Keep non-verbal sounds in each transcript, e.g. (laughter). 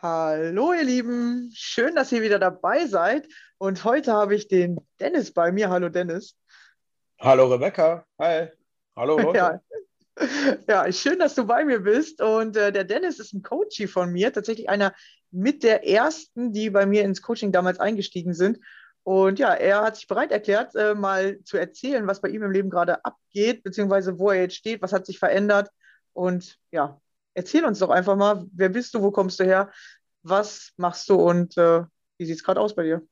Hallo ihr Lieben, schön, dass ihr wieder dabei seid. Und heute habe ich den Dennis bei mir. Hallo Dennis. Hallo Rebecca. Hi. Hallo (laughs) Leute. Ja, ja, schön, dass du bei mir bist. Und äh, der Dennis ist ein Coachie von mir, tatsächlich einer mit der ersten, die bei mir ins Coaching damals eingestiegen sind. Und ja, er hat sich bereit erklärt, äh, mal zu erzählen, was bei ihm im Leben gerade abgeht, beziehungsweise wo er jetzt steht, was hat sich verändert. Und ja, erzähl uns doch einfach mal, wer bist du, wo kommst du her, was machst du und äh, wie sieht es gerade aus bei dir?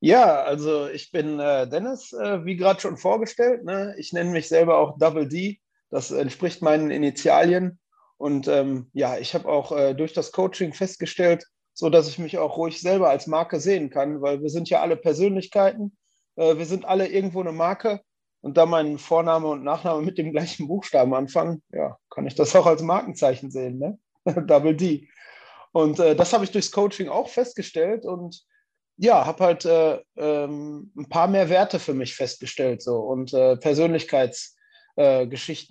Ja, also ich bin äh, Dennis, äh, wie gerade schon vorgestellt. Ne? Ich nenne mich selber auch Double D. Das entspricht meinen Initialien. Und ähm, ja, ich habe auch äh, durch das Coaching festgestellt, so dass ich mich auch ruhig selber als Marke sehen kann, weil wir sind ja alle Persönlichkeiten. Äh, wir sind alle irgendwo eine Marke. Und da mein Vorname und Nachname mit dem gleichen Buchstaben anfangen, ja, kann ich das auch als Markenzeichen sehen, ne? (laughs) Double D. Und äh, das habe ich durchs Coaching auch festgestellt und ja, habe halt äh, ähm, ein paar mehr Werte für mich festgestellt so und äh, Persönlichkeits- äh,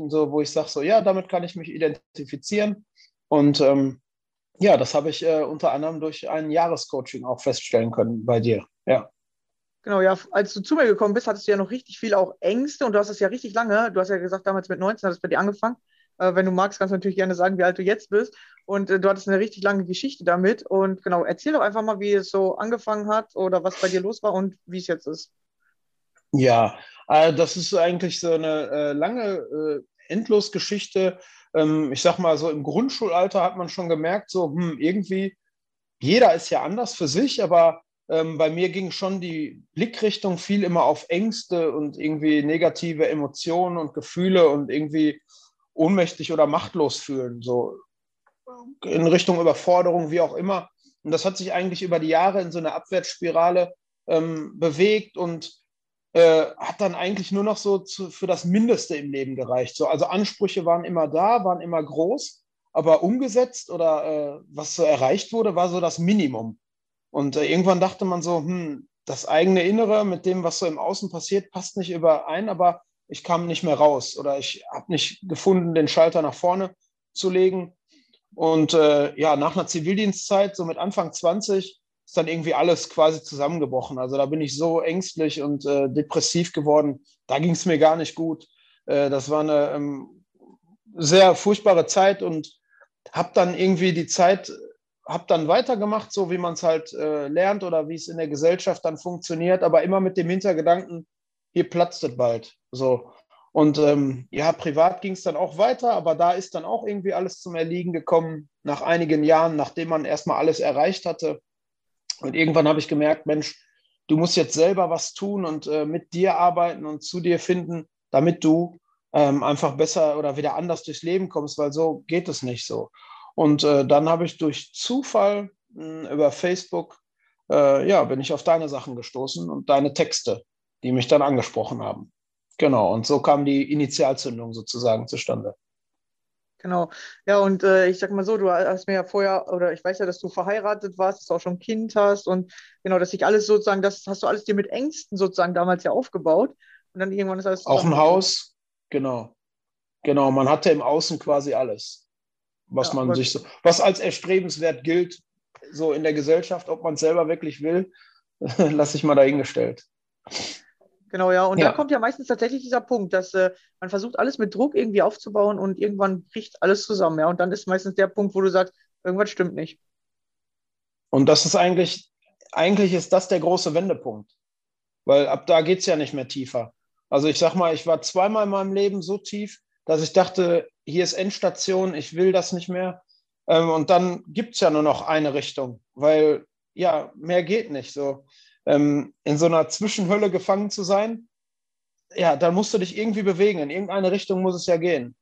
so, wo ich sage, so ja, damit kann ich mich identifizieren. Und ähm, ja, das habe ich äh, unter anderem durch ein Jahrescoaching auch feststellen können bei dir. Ja. Genau, ja, als du zu mir gekommen bist, hattest du ja noch richtig viel auch Ängste und du hast es ja richtig lange, du hast ja gesagt, damals mit 19 hat es bei dir angefangen. Äh, wenn du magst, kannst du natürlich gerne sagen, wie alt du jetzt bist. Und äh, du hattest eine richtig lange Geschichte damit. Und genau, erzähl doch einfach mal, wie es so angefangen hat oder was bei dir los war und wie es jetzt ist. Ja, äh, das ist eigentlich so eine äh, lange äh, Endlosgeschichte. Ähm, ich sag mal, so im Grundschulalter hat man schon gemerkt, so hm, irgendwie, jeder ist ja anders für sich, aber ähm, bei mir ging schon die Blickrichtung viel immer auf Ängste und irgendwie negative Emotionen und Gefühle und irgendwie ohnmächtig oder machtlos fühlen, so in Richtung Überforderung, wie auch immer. Und das hat sich eigentlich über die Jahre in so eine Abwärtsspirale ähm, bewegt und äh, hat dann eigentlich nur noch so zu, für das Mindeste im Leben gereicht. So, also Ansprüche waren immer da, waren immer groß, aber umgesetzt oder äh, was so erreicht wurde, war so das Minimum. Und äh, irgendwann dachte man so, hm, das eigene Innere mit dem, was so im Außen passiert, passt nicht überein, aber ich kam nicht mehr raus oder ich habe nicht gefunden, den Schalter nach vorne zu legen. Und äh, ja, nach einer Zivildienstzeit, so mit Anfang 20, ist dann irgendwie alles quasi zusammengebrochen. Also da bin ich so ängstlich und äh, depressiv geworden. Da ging es mir gar nicht gut. Äh, das war eine ähm, sehr furchtbare Zeit und habe dann irgendwie die Zeit, habe dann weitergemacht, so wie man es halt äh, lernt oder wie es in der Gesellschaft dann funktioniert, aber immer mit dem Hintergedanken, hier platzt es bald. So. Und ähm, ja, privat ging es dann auch weiter, aber da ist dann auch irgendwie alles zum Erliegen gekommen, nach einigen Jahren, nachdem man erstmal alles erreicht hatte. Und irgendwann habe ich gemerkt, Mensch, du musst jetzt selber was tun und äh, mit dir arbeiten und zu dir finden, damit du ähm, einfach besser oder wieder anders durchs Leben kommst, weil so geht es nicht so. Und äh, dann habe ich durch Zufall mh, hm, über Facebook, äh, ja, bin ich auf deine Sachen gestoßen und deine Texte, die mich dann angesprochen haben. Genau, und so kam die Initialzündung sozusagen zustande. Genau. Ja, und äh, ich sag mal so, du hast mir ja vorher, oder ich weiß ja, dass du verheiratet warst, dass du auch schon ein Kind hast und genau, dass sich alles sozusagen, das hast du alles dir mit Ängsten sozusagen damals ja aufgebaut. Und dann irgendwann ist alles. Auch ein Haus, genau. Genau, man hatte im Außen quasi alles, was ja, man sich so, was als erstrebenswert gilt, so in der Gesellschaft, ob man es selber wirklich will, (laughs) lasse ich mal dahingestellt. Genau, ja. Und ja. da kommt ja meistens tatsächlich dieser Punkt, dass äh, man versucht, alles mit Druck irgendwie aufzubauen und irgendwann bricht alles zusammen. Ja. Und dann ist meistens der Punkt, wo du sagst, irgendwas stimmt nicht. Und das ist eigentlich, eigentlich ist das der große Wendepunkt. Weil ab da geht es ja nicht mehr tiefer. Also ich sag mal, ich war zweimal in meinem Leben so tief, dass ich dachte, hier ist Endstation, ich will das nicht mehr. Ähm, und dann gibt es ja nur noch eine Richtung, weil ja, mehr geht nicht. So ähm, in so einer Zwischenhölle gefangen zu sein, ja, dann musst du dich irgendwie bewegen. In irgendeine Richtung muss es ja gehen.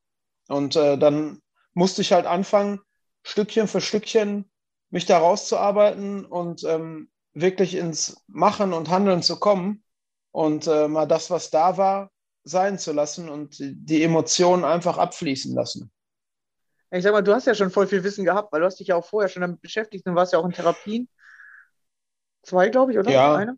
Und äh, dann musste ich halt anfangen, Stückchen für Stückchen mich da rauszuarbeiten und ähm, wirklich ins Machen und Handeln zu kommen und äh, mal das, was da war, sein zu lassen und die Emotionen einfach abfließen lassen. Ich sag mal, du hast ja schon voll viel Wissen gehabt, weil du hast dich ja auch vorher schon damit beschäftigt und warst ja auch in Therapien. Zwei, glaube ich, oder? Ja. Eine?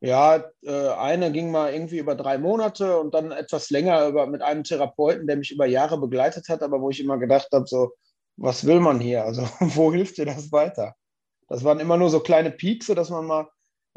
Ja, äh, eine ging mal irgendwie über drei Monate und dann etwas länger über, mit einem Therapeuten, der mich über Jahre begleitet hat, aber wo ich immer gedacht habe, so, was will man hier? Also, (laughs) wo hilft dir das weiter? Das waren immer nur so kleine Piekse, dass man mal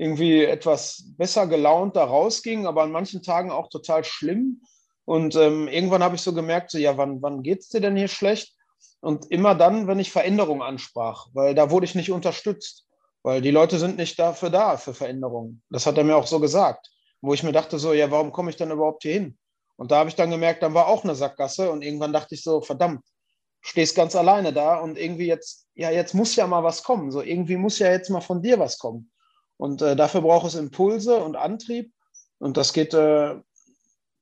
irgendwie etwas besser gelaunt da rausging, aber an manchen Tagen auch total schlimm. Und ähm, irgendwann habe ich so gemerkt, so, ja, wann, wann geht es dir denn hier schlecht? Und immer dann, wenn ich Veränderungen ansprach, weil da wurde ich nicht unterstützt. Weil die Leute sind nicht dafür da, für Veränderungen. Das hat er mir auch so gesagt. Wo ich mir dachte, so, ja, warum komme ich denn überhaupt hier hin? Und da habe ich dann gemerkt, dann war auch eine Sackgasse und irgendwann dachte ich so, verdammt, stehst ganz alleine da und irgendwie jetzt, ja, jetzt muss ja mal was kommen. So, irgendwie muss ja jetzt mal von dir was kommen. Und äh, dafür braucht es Impulse und Antrieb. Und das geht äh,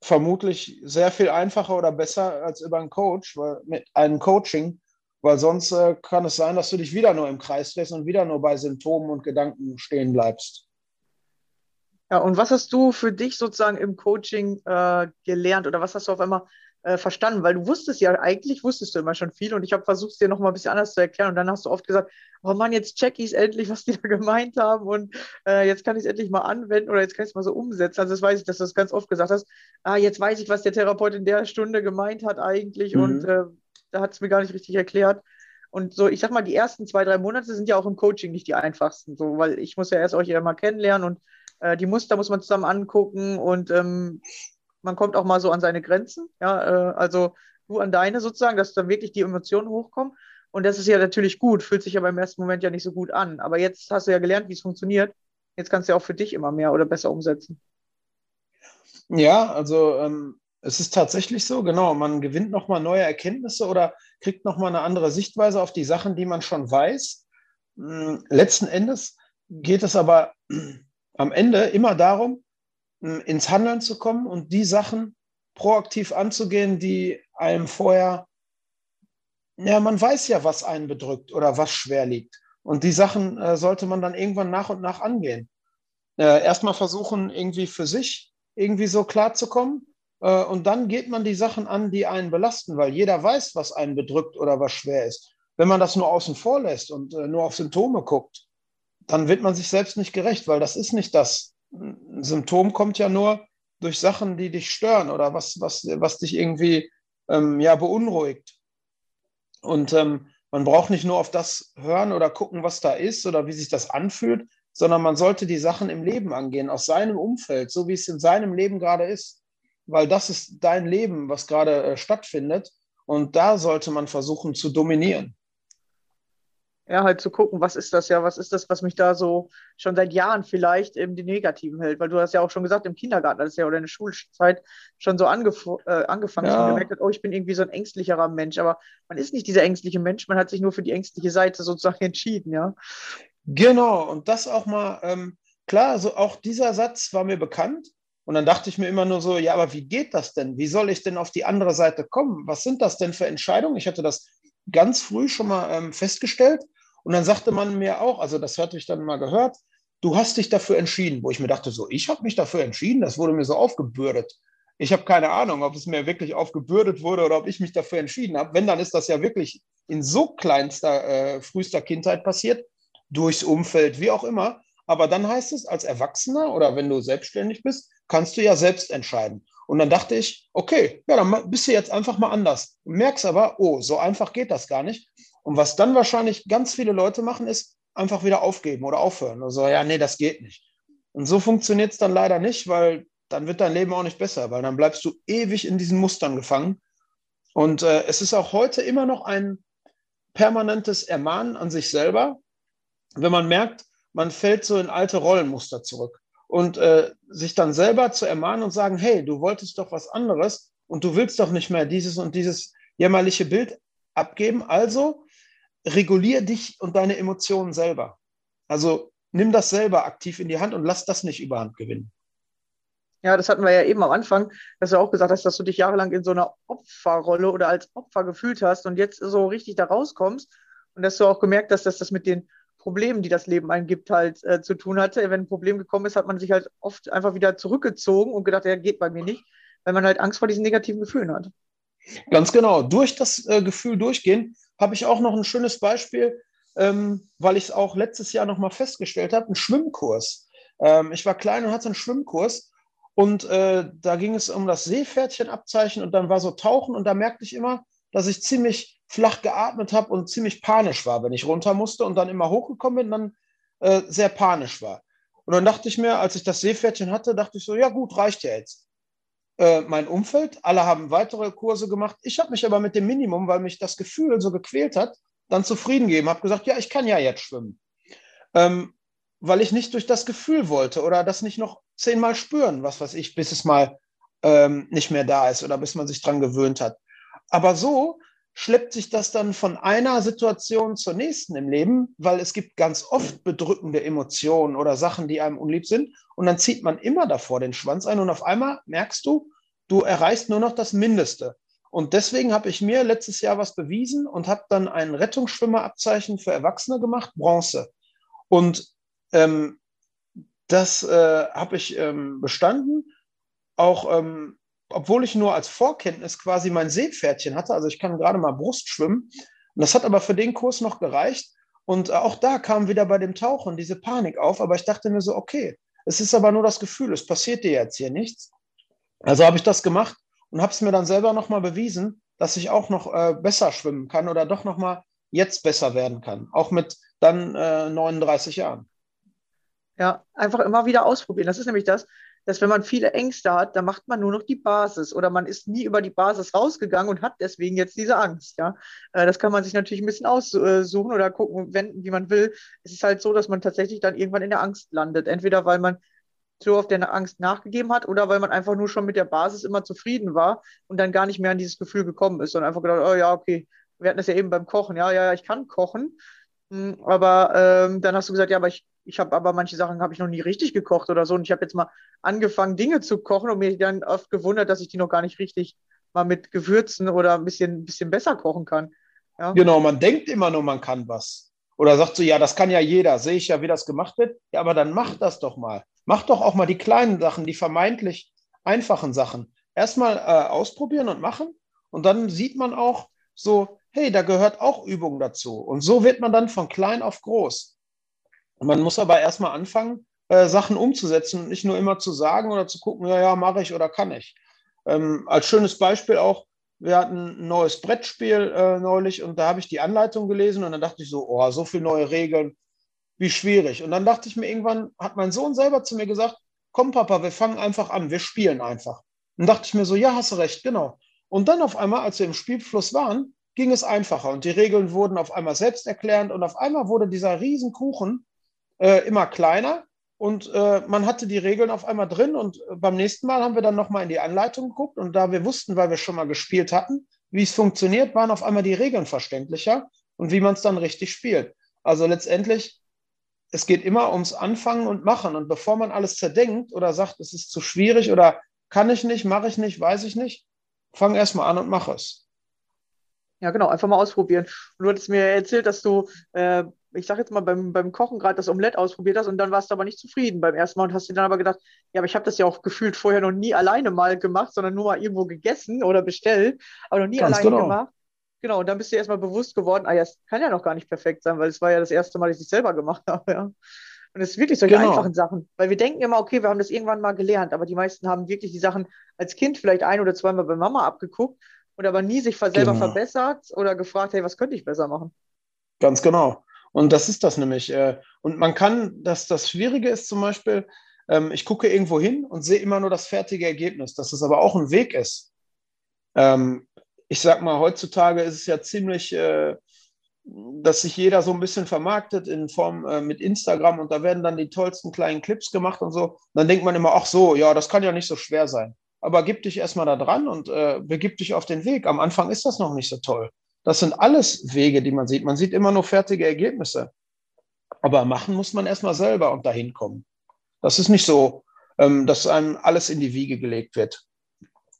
vermutlich sehr viel einfacher oder besser als über einen Coach, weil mit einem Coaching weil sonst äh, kann es sein, dass du dich wieder nur im Kreis drehst und wieder nur bei Symptomen und Gedanken stehen bleibst. Ja, und was hast du für dich sozusagen im Coaching äh, gelernt oder was hast du auf einmal äh, verstanden? Weil du wusstest ja, eigentlich wusstest du immer schon viel und ich habe versucht, es dir nochmal ein bisschen anders zu erklären und dann hast du oft gesagt, oh Mann, jetzt check ich es endlich, was die da (laughs) gemeint haben und äh, jetzt kann ich es endlich mal anwenden oder jetzt kann ich es mal so umsetzen. Also das weiß ich, dass du das ganz oft gesagt hast. Ah, jetzt weiß ich, was der Therapeut in der Stunde gemeint hat eigentlich mhm. und äh, da hat es mir gar nicht richtig erklärt. Und so, ich sag mal, die ersten zwei, drei Monate sind ja auch im Coaching nicht die einfachsten, so, weil ich muss ja erst euch ja mal kennenlernen und äh, die Muster muss man zusammen angucken und ähm, man kommt auch mal so an seine Grenzen. Ja, äh, also du an deine sozusagen, dass dann wirklich die Emotionen hochkommen. Und das ist ja natürlich gut, fühlt sich aber im ersten Moment ja nicht so gut an. Aber jetzt hast du ja gelernt, wie es funktioniert. Jetzt kannst du ja auch für dich immer mehr oder besser umsetzen. Ja, also ähm, es ist tatsächlich so, genau. Man gewinnt nochmal neue Erkenntnisse oder kriegt nochmal eine andere Sichtweise auf die Sachen, die man schon weiß. Hm, letzten Endes geht es aber am Ende immer darum, ins Handeln zu kommen und die Sachen proaktiv anzugehen, die einem vorher, ja, man weiß ja, was einen bedrückt oder was schwer liegt. Und die Sachen äh, sollte man dann irgendwann nach und nach angehen. Äh, Erstmal versuchen, irgendwie für sich irgendwie so klar zu kommen Äh, und dann geht man die Sachen an, die einen belasten, weil jeder weiß, was einen bedrückt oder was schwer ist. Wenn man das nur außen vor lässt und äh, nur auf Symptome guckt, dann wird man sich selbst nicht gerecht, weil das ist nicht das. Ein Symptom kommt ja nur durch Sachen, die dich stören oder was, was, was dich irgendwie ähm, ja, beunruhigt. Und ähm, man braucht nicht nur auf das hören oder gucken, was da ist oder wie sich das anfühlt, sondern man sollte die Sachen im Leben angehen, aus seinem Umfeld, so wie es in seinem Leben gerade ist. Weil das ist dein Leben, was gerade äh, stattfindet. Und da sollte man versuchen zu dominieren ja, halt zu gucken, was ist das ja, was ist das, was mich da so schon seit Jahren vielleicht eben die Negativen hält. Weil du hast ja auch schon gesagt, im Kindergarten, das ist ja oder in der Schulzeit schon so angef äh, angefangen, ja. man gemerkt hat, oh, ich bin irgendwie so ein ängstlicherer Mensch. Aber man ist nicht dieser ängstliche Mensch, man hat sich nur für die ängstliche Seite sozusagen (laughs) entschieden, ja. Genau, und das auch mal, ähm, klar, also auch dieser Satz war mir bekannt. Und dann dachte ich mir immer nur so, ja, aber wie geht das denn? Wie soll ich denn auf die andere Seite kommen? Was sind das denn für Entscheidungen? Ich hatte das ganz früh schon mal ähm, festgestellt und dann sagte man mir auch, also das hatte ich dann mal gehört, du hast dich dafür entschieden, wo ich mir dachte, so, ich habe mich dafür entschieden, das wurde mir so aufgebürdet. Ich habe keine Ahnung, ob es mir wirklich aufgebürdet wurde oder ob ich mich dafür entschieden habe. Wenn, dann ist das ja wirklich in so kleinster, äh, frühester Kindheit passiert, durchs Umfeld, wie auch immer. Aber dann heißt es, als Erwachsener oder wenn du selbstständig bist, kannst du ja selbst entscheiden. Und dann dachte ich, okay, ja, dann bist du jetzt einfach mal anders. Merkst aber, oh, so einfach geht das gar nicht. Und was dann wahrscheinlich ganz viele Leute machen, ist einfach wieder aufgeben oder aufhören. Also, ja, nee, das geht nicht. Und so funktioniert es dann leider nicht, weil dann wird dein Leben auch nicht besser, weil dann bleibst du ewig in diesen Mustern gefangen. Und äh, es ist auch heute immer noch ein permanentes Ermahnen an sich selber, wenn man merkt, man fällt so in alte Rollenmuster zurück. Und äh, sich dann selber zu ermahnen und sagen, hey, du wolltest doch was anderes und du willst doch nicht mehr dieses und dieses jämmerliche Bild abgeben. Also regulier dich und deine Emotionen selber. Also nimm das selber aktiv in die Hand und lass das nicht überhand gewinnen. Ja, das hatten wir ja eben am Anfang, dass du auch gesagt hast, dass du dich jahrelang in so einer Opferrolle oder als Opfer gefühlt hast und jetzt so richtig da rauskommst und dass du auch gemerkt hast, dass das mit den Problemen, die das Leben eingibt, halt äh, zu tun hatte. Wenn ein Problem gekommen ist, hat man sich halt oft einfach wieder zurückgezogen und gedacht, ja, geht bei mir nicht, weil man halt Angst vor diesen negativen Gefühlen hat. Ganz genau. Durch das äh, Gefühl durchgehen habe ich auch noch ein schönes Beispiel, ähm, weil ich es auch letztes Jahr noch mal festgestellt habe, einen Schwimmkurs. Ähm, ich war klein und hatte einen Schwimmkurs und äh, da ging es um das Seepferdchenabzeichen und dann war so Tauchen und da merkte ich immer, dass ich ziemlich flach geatmet habe und ziemlich panisch war, wenn ich runter musste und dann immer hochgekommen bin, dann äh, sehr panisch war. Und dann dachte ich mir, als ich das Seepferdchen hatte, dachte ich so, ja gut, reicht ja jetzt. Äh, mein Umfeld. Alle haben weitere Kurse gemacht. Ich habe mich aber mit dem Minimum, weil mich das Gefühl so gequält hat, dann zufrieden gegeben. Habe gesagt, ja, ich kann ja jetzt schwimmen. Ähm, weil ich nicht durch das Gefühl wollte oder das nicht noch zehnmal spüren, was weiß ich, bis es mal ähm, nicht mehr da ist oder bis man sich dran gewöhnt hat. Aber so schleppt sich das dann von einer Situation zur nächsten im Leben, weil es gibt ganz oft bedrückende Emotionen oder Sachen, die einem unlieb sind. Und dann zieht man immer davor den Schwanz ein und auf einmal merkst du, du erreichst nur noch das Mindeste. Und deswegen habe ich mir letztes Jahr was bewiesen und habe dann ein Rettungsschwimmerabzeichen für Erwachsene gemacht, Bronze. Und ähm, das äh, habe ich ähm, bestanden. Auch ähm, obwohl ich nur als Vorkenntnis quasi mein Seepferdchen hatte, also ich kann gerade mal Brust schwimmen. Und das hat aber für den Kurs noch gereicht. Und auch da kam wieder bei dem Tauchen diese Panik auf. Aber ich dachte mir so, okay, es ist aber nur das Gefühl, es passiert dir jetzt hier nichts. Also habe ich das gemacht und habe es mir dann selber nochmal bewiesen, dass ich auch noch äh, besser schwimmen kann oder doch nochmal jetzt besser werden kann. Auch mit dann äh, 39 Jahren. Ja, einfach immer wieder ausprobieren. Das ist nämlich das, dass wenn man viele Ängste hat, dann macht man nur noch die Basis oder man ist nie über die Basis rausgegangen und hat deswegen jetzt diese Angst. Ja, äh, das kann man sich natürlich ein bisschen aussuchen oder gucken, wenden, wie man will. Es ist halt so, dass man tatsächlich dann irgendwann in der Angst landet. Entweder weil man so auf der Angst nachgegeben hat oder weil man einfach nur schon mit der Basis immer zufrieden war und dann gar nicht mehr an dieses Gefühl gekommen ist, sondern einfach gedacht, oh ja, okay, wir hatten das ja eben beim Kochen, ja, ja, ich kann kochen. Hm, aber ähm, dann hast du gesagt, ja, aber ich ich habe aber manche Sachen habe ich noch nie richtig gekocht oder so. Und ich habe jetzt mal angefangen, Dinge zu kochen und mir dann oft gewundert, dass ich die noch gar nicht richtig mal mit Gewürzen oder ein bisschen, bisschen besser kochen kann. Ja? Genau, man denkt immer nur, man kann was. Oder sagt so, ja, das kann ja jeder, sehe ich ja, wie das gemacht wird. Ja, aber dann mach das doch mal. Mach doch auch mal die kleinen Sachen, die vermeintlich einfachen Sachen. erstmal äh, ausprobieren und machen und dann sieht man auch so, hey, da gehört auch Übung dazu. Und so wird man dann von klein auf groß. Man muss aber erstmal anfangen, äh, Sachen umzusetzen und nicht nur immer zu sagen oder zu gucken, ja, ja, mache ich oder kann ich. Ähm, als schönes Beispiel auch, wir hatten ein neues Brettspiel äh, neulich und da habe ich die Anleitung gelesen und dann dachte ich so, oh, so viele neue Regeln, wie schwierig. Und dann dachte ich mir irgendwann, hat mein Sohn selber zu mir gesagt, komm Papa, wir fangen einfach an, wir spielen einfach. Und dachte ich mir so, ja, hast du recht, genau. Und dann auf einmal, als wir im Spielfluss waren, ging es einfacher und die Regeln wurden auf einmal selbsterklärend und auf einmal wurde dieser Riesenkuchen äh, immer kleiner und äh, man hatte die Regeln auf einmal drin und äh, beim nächsten Mal haben wir dann nochmal in die Anleitung geguckt und da wir wussten, weil wir schon mal gespielt hatten, wie es funktioniert, waren auf einmal die Regeln verständlicher und wie man es dann richtig spielt. Also letztendlich, es geht immer ums Anfangen und Machen und bevor man alles zerdenkt oder sagt, es ist zu schwierig oder kann ich nicht, mache ich nicht, weiß ich nicht, fang erstmal an und mach es. Ja, genau, einfach mal ausprobieren. Du hattest mir erzählt, dass du, äh, ich sag jetzt mal, beim, beim Kochen gerade das Omelett ausprobiert hast und dann warst du aber nicht zufrieden beim ersten Mal und hast dir dann aber gedacht, ja, aber ich habe das ja auch gefühlt vorher noch nie alleine mal gemacht, sondern nur mal irgendwo gegessen oder bestellt, aber noch nie Ganz alleine genau. gemacht. Genau, und dann bist du erstmal bewusst geworden, ah ja, es kann ja noch gar nicht perfekt sein, weil es war ja das erste Mal, dass ich es selber gemacht (laughs) habe, ja. Und es ist wirklich solche genau. einfachen Sachen. Weil wir denken immer, okay, wir haben das irgendwann mal gelernt, aber die meisten haben wirklich die Sachen als Kind vielleicht ein oder zweimal bei Mama abgeguckt und aber nie sich selber genau. verbessert oder gefragt, hey, was könnte ich besser machen? Ganz genau. Und das ist das nämlich. Äh, und man kann, dass das Schwierige ist zum Beispiel, ähm, ich gucke irgendwo hin und sehe immer nur das fertige Ergebnis, dass es aber auch ein Weg ist. Ähm, ich sag mal, heutzutage ist es ja ziemlich äh, dass sich jeder so ein bisschen vermarktet in Form äh, mit Instagram und da werden dann die tollsten kleinen Clips gemacht und so. dann denkt man immer, ach so, ja, das kann ja nicht so schwer sein. Aber gib dich erstmal da dran und begib dich auf den Weg. Am Anfang ist das noch nicht so toll. Das sind alles Wege, die man sieht. Man sieht immer nur fertige Ergebnisse. Aber machen muss man erstmal selber und dahin kommen. Das ist nicht so, ähm, dass einem alles in die Wiege gelegt wird.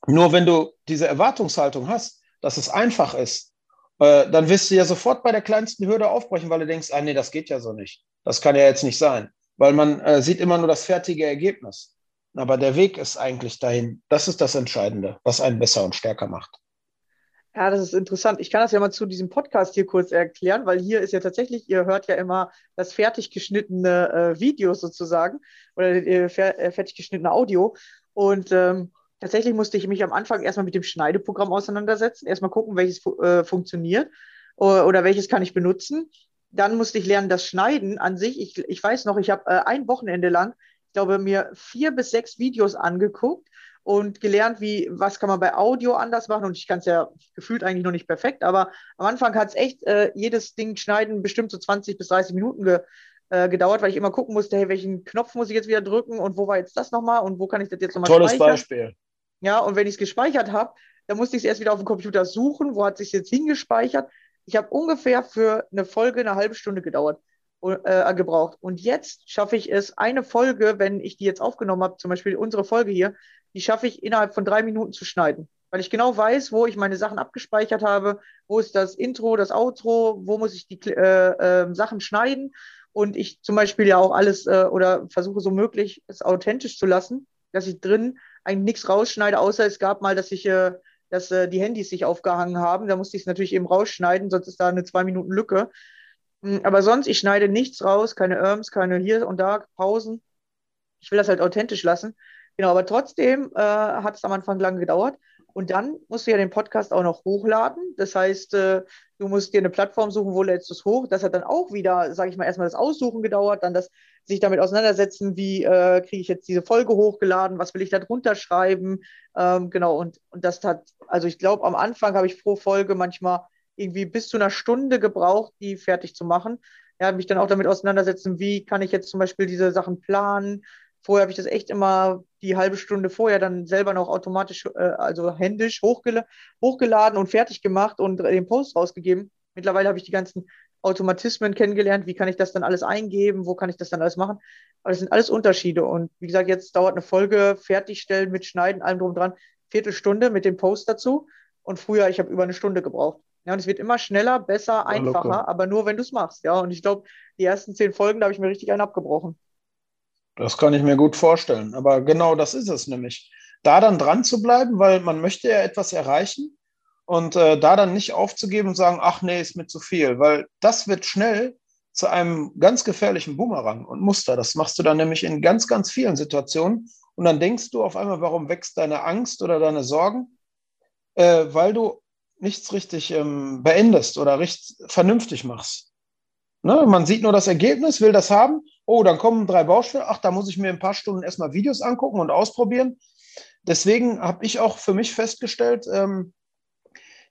Nur wenn du diese Erwartungshaltung hast, dass es einfach ist, äh, dann wirst du ja sofort bei der kleinsten Hürde aufbrechen, weil du denkst, ah nee, das geht ja so nicht. Das kann ja jetzt nicht sein. Weil man äh, sieht immer nur das fertige Ergebnis. Aber der Weg ist eigentlich dahin. Das ist das Entscheidende, was einen besser und stärker macht. Ja, das ist interessant. Ich kann das ja mal zu diesem Podcast hier kurz erklären, weil hier ist ja tatsächlich, ihr hört ja immer das fertig geschnittene äh, Video sozusagen oder äh, äh, fertig geschnittene Audio. Und ähm, tatsächlich musste ich mich am Anfang erstmal mit dem Schneideprogramm auseinandersetzen, erstmal gucken, welches äh, funktioniert oder, oder, welches kann ich benutzen. Dann musste ich lernen, das Schneiden an sich. Ich, ich weiß noch, ich habe äh, ein Wochenende lang, ich glaube, mir vier bis sechs Videos angeguckt und gelernt, wie, was kann man bei Audio anders machen. Und ich kann es ja gefühlt eigentlich noch nicht perfekt, aber am Anfang hat es echt äh, jedes Ding schneiden bestimmt so 20 bis 30 Minuten ge, äh, gedauert, weil ich immer gucken musste, hey, welchen Knopf muss ich jetzt wieder drücken und wo war jetzt das nochmal und wo kann ich das jetzt nochmal Tolles speichern? Beispiel. Ja, und wenn ich es gespeichert habe, dann musste ich es erst wieder auf dem Computer suchen, wo hat sich jetzt hingespeichert. Ich habe ungefähr für eine Folge eine halbe Stunde gedauert, äh, gebraucht. Und jetzt schaffe ich es, eine Folge, wenn ich die jetzt aufgenommen habe, zum Beispiel unsere Folge hier, die schaffe ich innerhalb von drei Minuten zu schneiden. Weil ich genau weiß, wo ich meine Sachen abgespeichert habe, wo ist das Intro, das Outro, wo muss ich die äh, äh, Sachen schneiden. Und ich zum Beispiel ja auch alles äh, oder versuche so möglich es authentisch zu lassen, dass ich drin eigentlich nichts rausschneide, außer es gab mal, dass ich, äh, dass äh, die Handys sich aufgehangen haben. Da musste ich es natürlich eben rausschneiden, sonst ist da eine zwei Minuten Lücke. Hm, aber sonst, ich schneide nichts raus, keine Irms, keine hier und da Pausen. Ich will das halt authentisch lassen. Genau, aber trotzdem äh, hat es am Anfang lange gedauert. Und dann musst du ja den Podcast auch noch hochladen. Das heißt, äh, du musst dir eine Plattform suchen, wo lädst du es hoch. Das hat dann auch wieder, sage ich mal, erstmal das Aussuchen gedauert, dann das sich damit auseinandersetzen, wie äh, kriege ich jetzt diese Folge hochgeladen, was will ich da drunter schreiben. Ähm, genau, und, und das hat, also ich glaube, am Anfang habe ich pro Folge manchmal irgendwie bis zu einer Stunde gebraucht, die fertig zu machen. Ja, mich dann auch damit auseinandersetzen, wie kann ich jetzt zum Beispiel diese Sachen planen, Vorher habe ich das echt immer die halbe Stunde vorher dann selber noch automatisch, äh, also händisch hochgel hochgeladen und fertig gemacht und den Post rausgegeben. Mittlerweile habe ich die ganzen Automatismen kennengelernt. Wie kann ich das dann alles eingeben? Wo kann ich das dann alles machen? Aber das sind alles Unterschiede. Und wie gesagt, jetzt dauert eine Folge fertigstellen mit Schneiden, allem drum dran, Viertelstunde mit dem Post dazu. Und früher, ich habe über eine Stunde gebraucht. Ja, und es wird immer schneller, besser, einfacher, ja, aber nur wenn du es machst. Ja, und ich glaube, die ersten zehn Folgen, da habe ich mir richtig einen abgebrochen. Das kann ich mir gut vorstellen. Aber genau das ist es nämlich. da dann dran zu bleiben, weil man möchte ja etwas erreichen und äh, da dann nicht aufzugeben und sagen, ach nee, ist mir zu viel, weil das wird schnell zu einem ganz gefährlichen Boomerang und Muster. Das machst du dann nämlich in ganz, ganz vielen Situationen und dann denkst du auf einmal, warum wächst deine Angst oder deine Sorgen? Äh, weil du nichts richtig ähm, beendest oder richtig vernünftig machst. Ne? Man sieht nur das Ergebnis, will das haben. Oh, dann kommen drei Baustellen. Ach, da muss ich mir ein paar Stunden erstmal Videos angucken und ausprobieren. Deswegen habe ich auch für mich festgestellt, ähm,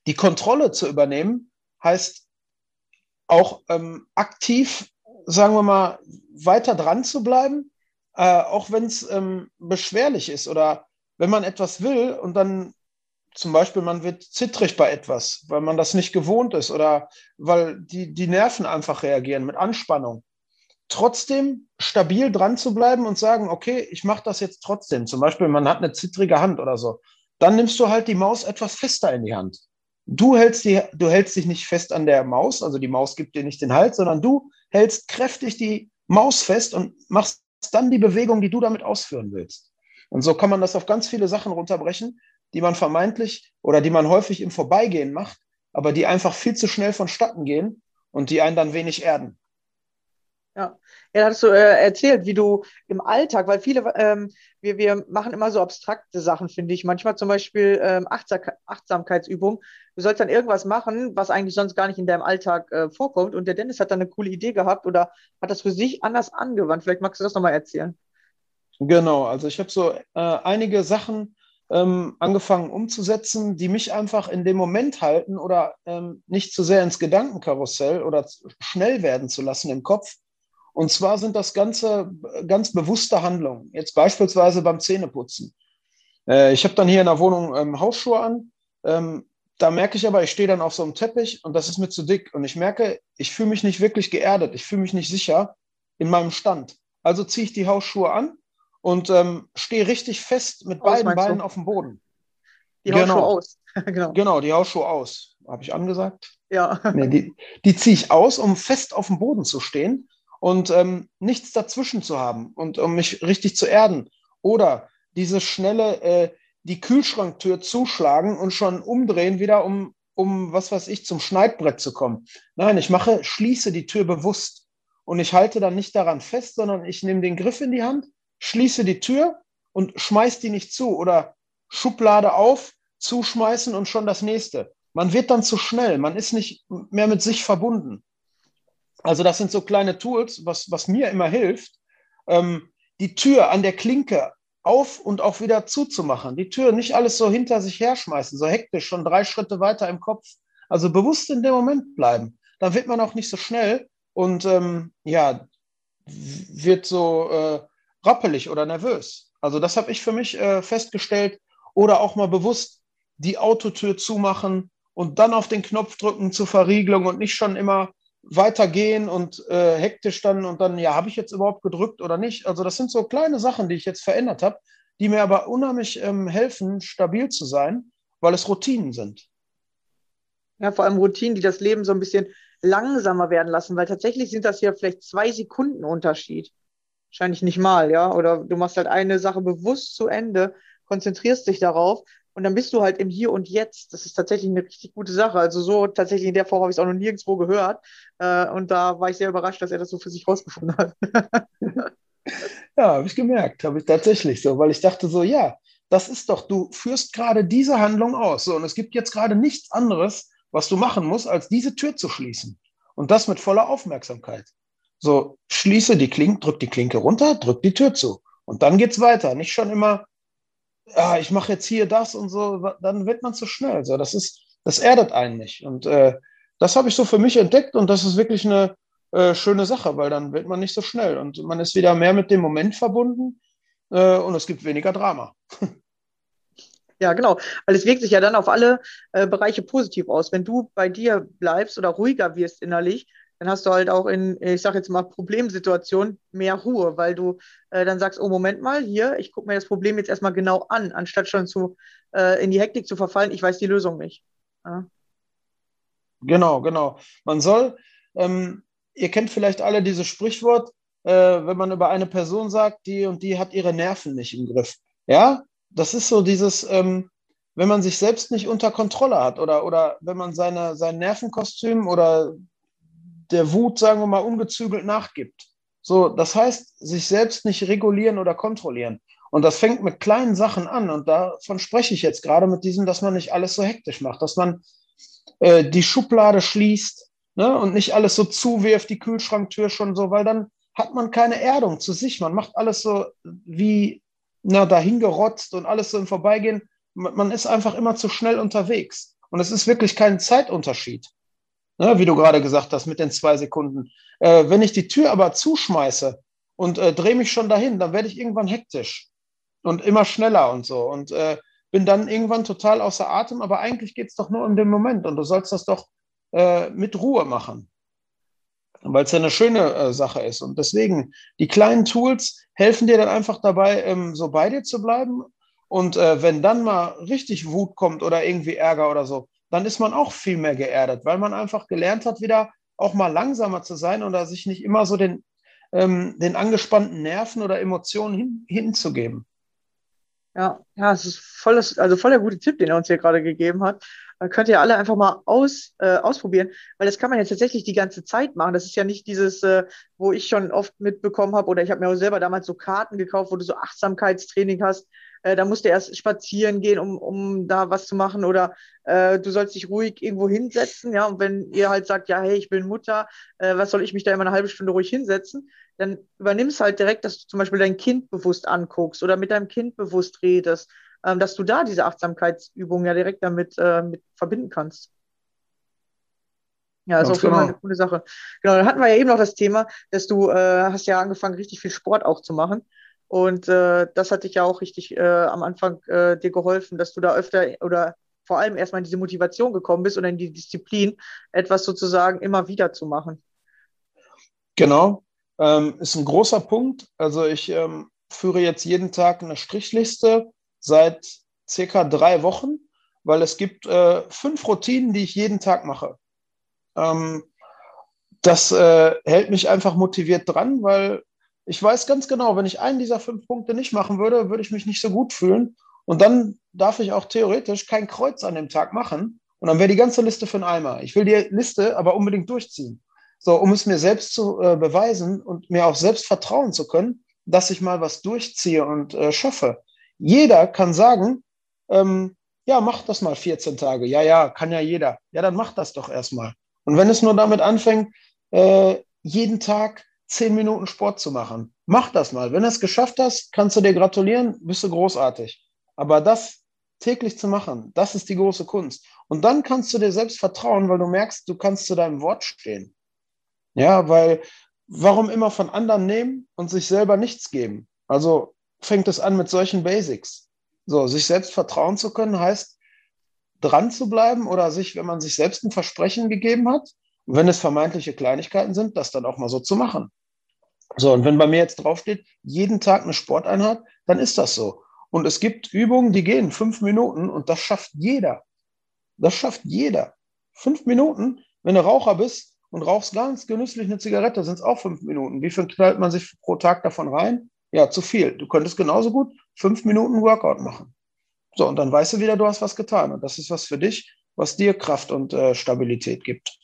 die Kontrolle zu übernehmen, heißt auch ähm, aktiv, sagen wir mal, weiter dran zu bleiben, äh, auch wenn es ähm, beschwerlich ist oder wenn man etwas will und dann zum Beispiel, man wird zittrig bei etwas, weil man das nicht gewohnt ist oder weil die, die Nerven einfach reagieren mit Anspannung. Trotzdem stabil dran zu bleiben und sagen, okay, ich mache das jetzt trotzdem. Zum Beispiel, man hat eine zittrige Hand oder so. Dann nimmst du halt die Maus etwas fester in die Hand. Du hältst, die, du hältst dich nicht fest an der Maus, also die Maus gibt dir nicht den Halt, sondern du hältst kräftig die Maus fest und machst dann die Bewegung, die du damit ausführen willst. Und so kann man das auf ganz viele Sachen runterbrechen, die man vermeintlich oder die man häufig im Vorbeigehen macht, aber die einfach viel zu schnell vonstatten gehen und die einen dann wenig erden. Ja, ja hast du äh, erzählt, wie du im Alltag, weil viele, ähm, wir, wir machen immer so abstrakte Sachen, finde ich. Manchmal zum Beispiel ähm, Achtsam Achtsamkeitsübung. Du sollst dann irgendwas machen, was eigentlich sonst gar nicht in deinem Alltag äh, vorkommt. Und der Dennis hat dann eine coole Idee gehabt oder hat das für sich anders angewandt. Vielleicht magst du das nochmal erzählen. Genau, also ich habe so äh, einige Sachen ähm, angefangen umzusetzen, die mich einfach in dem Moment halten oder ähm, nicht zu sehr ins Gedankenkarussell oder schnell werden zu lassen im Kopf. Und zwar sind das Ganze ganz bewusste Handlungen. Jetzt beispielsweise beim Zähneputzen. Äh, ich habe dann hier in der Wohnung ähm, Hausschuhe an. Ähm, da merke ich aber, ich stehe dann auf so einem Teppich und das ist mir zu dick. Und ich merke, ich fühle mich nicht wirklich geerdet. Ich fühle mich nicht sicher in meinem Stand. Also ziehe ich die Hausschuhe an und ähm, stehe richtig fest mit aus, beiden Beinen du? auf dem Boden. Die genau. Hausschuhe aus. (laughs) genau. genau, die Hausschuhe aus. Habe ich angesagt? Ja. Nee, die, die ziehe ich aus, um fest auf dem Boden zu stehen und ähm, nichts dazwischen zu haben und um mich richtig zu erden. Oder diese schnelle, äh, die Kühlschranktür zuschlagen und schon umdrehen wieder, um, um, was weiß ich, zum Schneidbrett zu kommen. Nein, ich mache, schließe die Tür bewusst und ich halte dann nicht daran fest, sondern ich nehme den Griff in die Hand schließe die Tür und schmeiß die nicht zu oder Schublade auf, zuschmeißen und schon das nächste. Man wird dann zu schnell, man ist nicht mehr mit sich verbunden. Also das sind so kleine Tools, was, was mir immer hilft, ähm, die Tür an der Klinke auf und auch wieder zuzumachen. Die Tür nicht alles so hinter sich herschmeißen, so hektisch, schon drei Schritte weiter im Kopf. Also bewusst in dem Moment bleiben. Dann wird man auch nicht so schnell und ähm, ja, wird so äh, rappelig oder nervös. Also das habe ich für mich äh, festgestellt. Oder auch mal bewusst die Autotür zumachen und dann auf den Knopf drücken zur Verriegelung und nicht schon immer weitergehen und äh, hektisch dann und dann, ja, habe ich jetzt überhaupt gedrückt oder nicht? Also das sind so kleine Sachen, die ich jetzt verändert habe, die mir aber unheimlich ähm, helfen, stabil zu sein, weil es Routinen sind. Ja, vor allem Routinen, die das Leben so ein bisschen langsamer werden lassen, weil tatsächlich sind das ja vielleicht zwei Sekunden Unterschied wahrscheinlich nicht mal, ja. Oder du machst halt eine Sache bewusst zu Ende, konzentrierst dich darauf und dann bist du halt im Hier und Jetzt. Das ist tatsächlich eine richtig gute Sache. Also so tatsächlich in der Form habe ich es auch noch nirgendwo gehört. Äh, und da war ich sehr überrascht, dass er das so für sich rausgefunden hat. (laughs) ja, habe ich gemerkt, habe ich tatsächlich so, weil ich dachte so, ja, das ist doch, du führst gerade diese Handlung aus. So, und es gibt jetzt gerade nichts anderes, was du machen musst, als diese Tür zu schließen. Und das mit voller Aufmerksamkeit. So, schließe die Klinke, drück die Klinke runter, drück die Tür zu. Und dann geht's weiter. Nicht schon immer, ah, ich mache jetzt hier das und so, dann wird man zu schnell. So, das ist, das erdet einen nicht. Und äh, das habe ich so für mich entdeckt und das ist wirklich eine äh, schöne Sache, weil dann wird man nicht so schnell und man ist wieder mehr mit dem Moment verbunden äh, und es gibt weniger Drama. (laughs) Ja, genau. Weil es wirkt sich ja dann auf alle äh, Bereiche positiv aus. Wenn du bei dir bleibst oder ruhiger wirst innerlich, dann hast du halt auch in, ich sag jetzt mal, Problemsituationen mehr Ruhe, weil du äh, dann sagst, oh, Moment mal, hier, ich gucke mir das Problem jetzt erstmal genau an, anstatt schon zu, äh, in die Hektik zu verfallen, ich weiß die Lösung nicht. Ja. Genau, genau. Man soll, ähm, ihr kennt vielleicht alle dieses Sprichwort, äh, wenn man über eine Person sagt, die und die hat ihre Nerven nicht im Griff. Ja, das ist so dieses, ähm, wenn man sich selbst nicht unter Kontrolle hat oder, oder wenn man seine, sein Nervenkostüm oder der Wut, sagen wir mal, ungezügelt nachgibt. So, das heißt, sich selbst nicht regulieren oder kontrollieren. Und das fängt mit kleinen Sachen an. Und davon spreche ich jetzt gerade mit diesem, dass man nicht alles so hektisch macht, dass man äh, die Schublade schließt ne, und nicht alles so zuwirft, die Kühlschranktür schon so, weil dann hat man keine Erdung zu sich. Man macht alles so wie na, dahingerotzt und alles so im Vorbeigehen. Man ist einfach immer zu schnell unterwegs. Und es ist wirklich kein Zeitunterschied, ne, wie du gerade gesagt hast, mit den zwei Sekunden. Äh, wenn ich die Tür aber zuschmeiße und äh, drehe mich schon dahin, dann werde ich irgendwann hektisch und immer schneller und so. Und äh, bin dann irgendwann total außer Atem, aber eigentlich geht es doch nur um den Moment und du sollst das doch äh, mit Ruhe machen, weil es ja eine schöne äh, Sache ist. Und deswegen, die kleinen Tools helfen dir dann einfach dabei, ähm, so bei dir zu bleiben. Und äh, wenn dann mal richtig Wut kommt oder irgendwie Ärger oder so, dann ist man auch viel mehr geerdet, weil man einfach gelernt hat, wieder auch mal langsamer zu sein oder sich nicht immer so den, ähm, den angespannten Nerven oder Emotionen hin, hinzugeben. Ja, ja, es ist volles, also voll der gute Tipp, den er uns hier gerade gegeben hat. Da könnt ihr alle einfach mal aus, äh, ausprobieren, weil das kann man ja tatsächlich die ganze Zeit machen. Das ist ja nicht dieses, äh, wo ich schon oft mitbekommen habe, oder ich habe mir auch selber damals so Karten gekauft, wo du so Achtsamkeitstraining hast. Äh, da musst du erst spazieren gehen, um, um da was zu machen, oder äh, du sollst dich ruhig irgendwo hinsetzen, ja. Und wenn ihr halt sagt, ja, hey, ich bin Mutter, äh, was soll ich mich da immer eine halbe Stunde ruhig hinsetzen? dann übernimmst halt direkt, dass du zum Beispiel dein Kind bewusst anguckst oder mit deinem Kind bewusst redest, ähm, dass du da diese Achtsamkeitsübung ja direkt damit äh, mit verbinden kannst. Ja, ist auf jeden Fall genau. eine coole Sache. Genau, dann hatten wir ja eben noch das Thema, dass du äh, hast ja angefangen, richtig viel Sport auch zu machen. Und äh, das hat dich ja auch richtig äh, am Anfang äh, dir geholfen, dass du da öfter oder vor allem erstmal in diese Motivation gekommen bist oder in die Disziplin, etwas sozusagen immer wieder zu machen. Genau, ähm, ist ein großer Punkt. Also ich ähm, führe jetzt jeden Tag eine Strichliste seit circa drei Wochen, weil es gibt äh, fünf Routinen, die ich jeden Tag mache. Ähm, das äh, hält mich einfach motiviert dran, weil ich weiß ganz genau, wenn ich einen dieser fünf Punkte nicht machen würde, würde ich mich nicht so gut fühlen. Und dann darf ich auch theoretisch kein Kreuz an dem Tag machen. Und dann wäre die ganze Liste für einen Eimer. Ich will die Liste aber unbedingt durchziehen. So, um es mir selbst zu äh, beweisen und mir auch selbst vertrauen zu können, dass ich mal was durchziehe und äh, schaffe. Jeder kann sagen, ähm, ja, mach das mal 14 Tage. Ja, ja, kann ja jeder. Ja, dann mach das doch erstmal. Und wenn es nur damit anfängt, äh, jeden Tag 10 Minuten Sport zu machen, mach das mal. Wenn du es geschafft hast, kannst du dir gratulieren, bist du großartig. Aber das täglich zu machen, das ist die große Kunst. Und dann kannst du dir selbst vertrauen, weil du merkst, du kannst zu deinem Wort stehen. Ja, weil warum immer von anderen nehmen und sich selber nichts geben? Also fängt es an mit solchen Basics. So, sich selbst vertrauen zu können heißt, dran zu bleiben oder sich, wenn man sich selbst ein Versprechen gegeben hat, wenn es vermeintliche Kleinigkeiten sind, das dann auch mal so zu machen. So, und wenn bei mir jetzt draufsteht, jeden Tag eine Sporteinheit, dann ist das so. Und es gibt Übungen, die gehen fünf Minuten und das schafft jeder. Das schafft jeder. Fünf Minuten, wenn du Raucher bist, und rauchst ganz genüsslich eine Zigarette, sind es auch fünf Minuten. Wie viel knallt man sich pro Tag davon rein? Ja, zu viel. Du könntest genauso gut fünf Minuten Workout machen. So, und dann weißt du wieder, du hast was getan. Und das ist was für dich, was dir Kraft und äh, Stabilität gibt.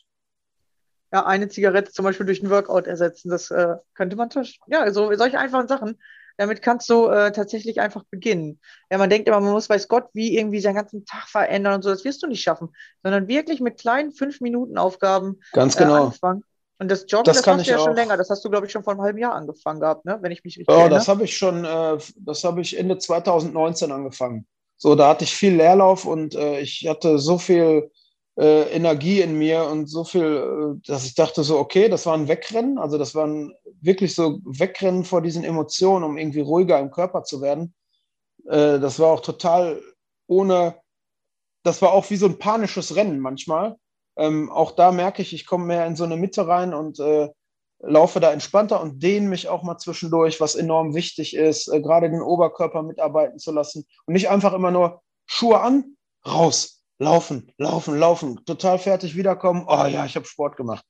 Ja, eine Zigarette zum Beispiel durch einen Workout ersetzen, das äh, könnte man, ja, so solche einfachen Sachen damit kannst du äh, tatsächlich einfach beginnen. Ja, man denkt immer, man muss, weiß Gott, wie irgendwie seinen ganzen Tag verändern und so. Das wirst du nicht schaffen, sondern wirklich mit kleinen fünf Minuten Aufgaben Ganz genau. Äh, anfangen. Und das Joggen, das, das machst du ja auch. schon länger. Das hast du, glaube ich, schon vor einem halben Jahr angefangen gehabt, ne? wenn ich mich richtig oh, erinnere. das habe ich schon, äh, das habe ich Ende 2019 angefangen. So, da hatte ich viel Leerlauf und äh, ich hatte so viel äh, Energie in mir und so viel, äh, dass ich dachte so, okay, das war ein Wegrennen. Also das war ein wirklich so Wegrennen vor diesen Emotionen, um irgendwie ruhiger im Körper zu werden. Äh, das war auch total ohne, das war auch wie so ein panisches Rennen manchmal. Ähm, auch da merke ich, ich komme mehr in so eine Mitte rein und äh, laufe da entspannter und dehne mich auch mal zwischendurch, was enorm wichtig ist, äh, gerade den Oberkörper mitarbeiten zu lassen und nicht einfach immer nur Schuhe an, raus, laufen, laufen, laufen, total fertig wiederkommen. Oh ja, ich habe Sport gemacht.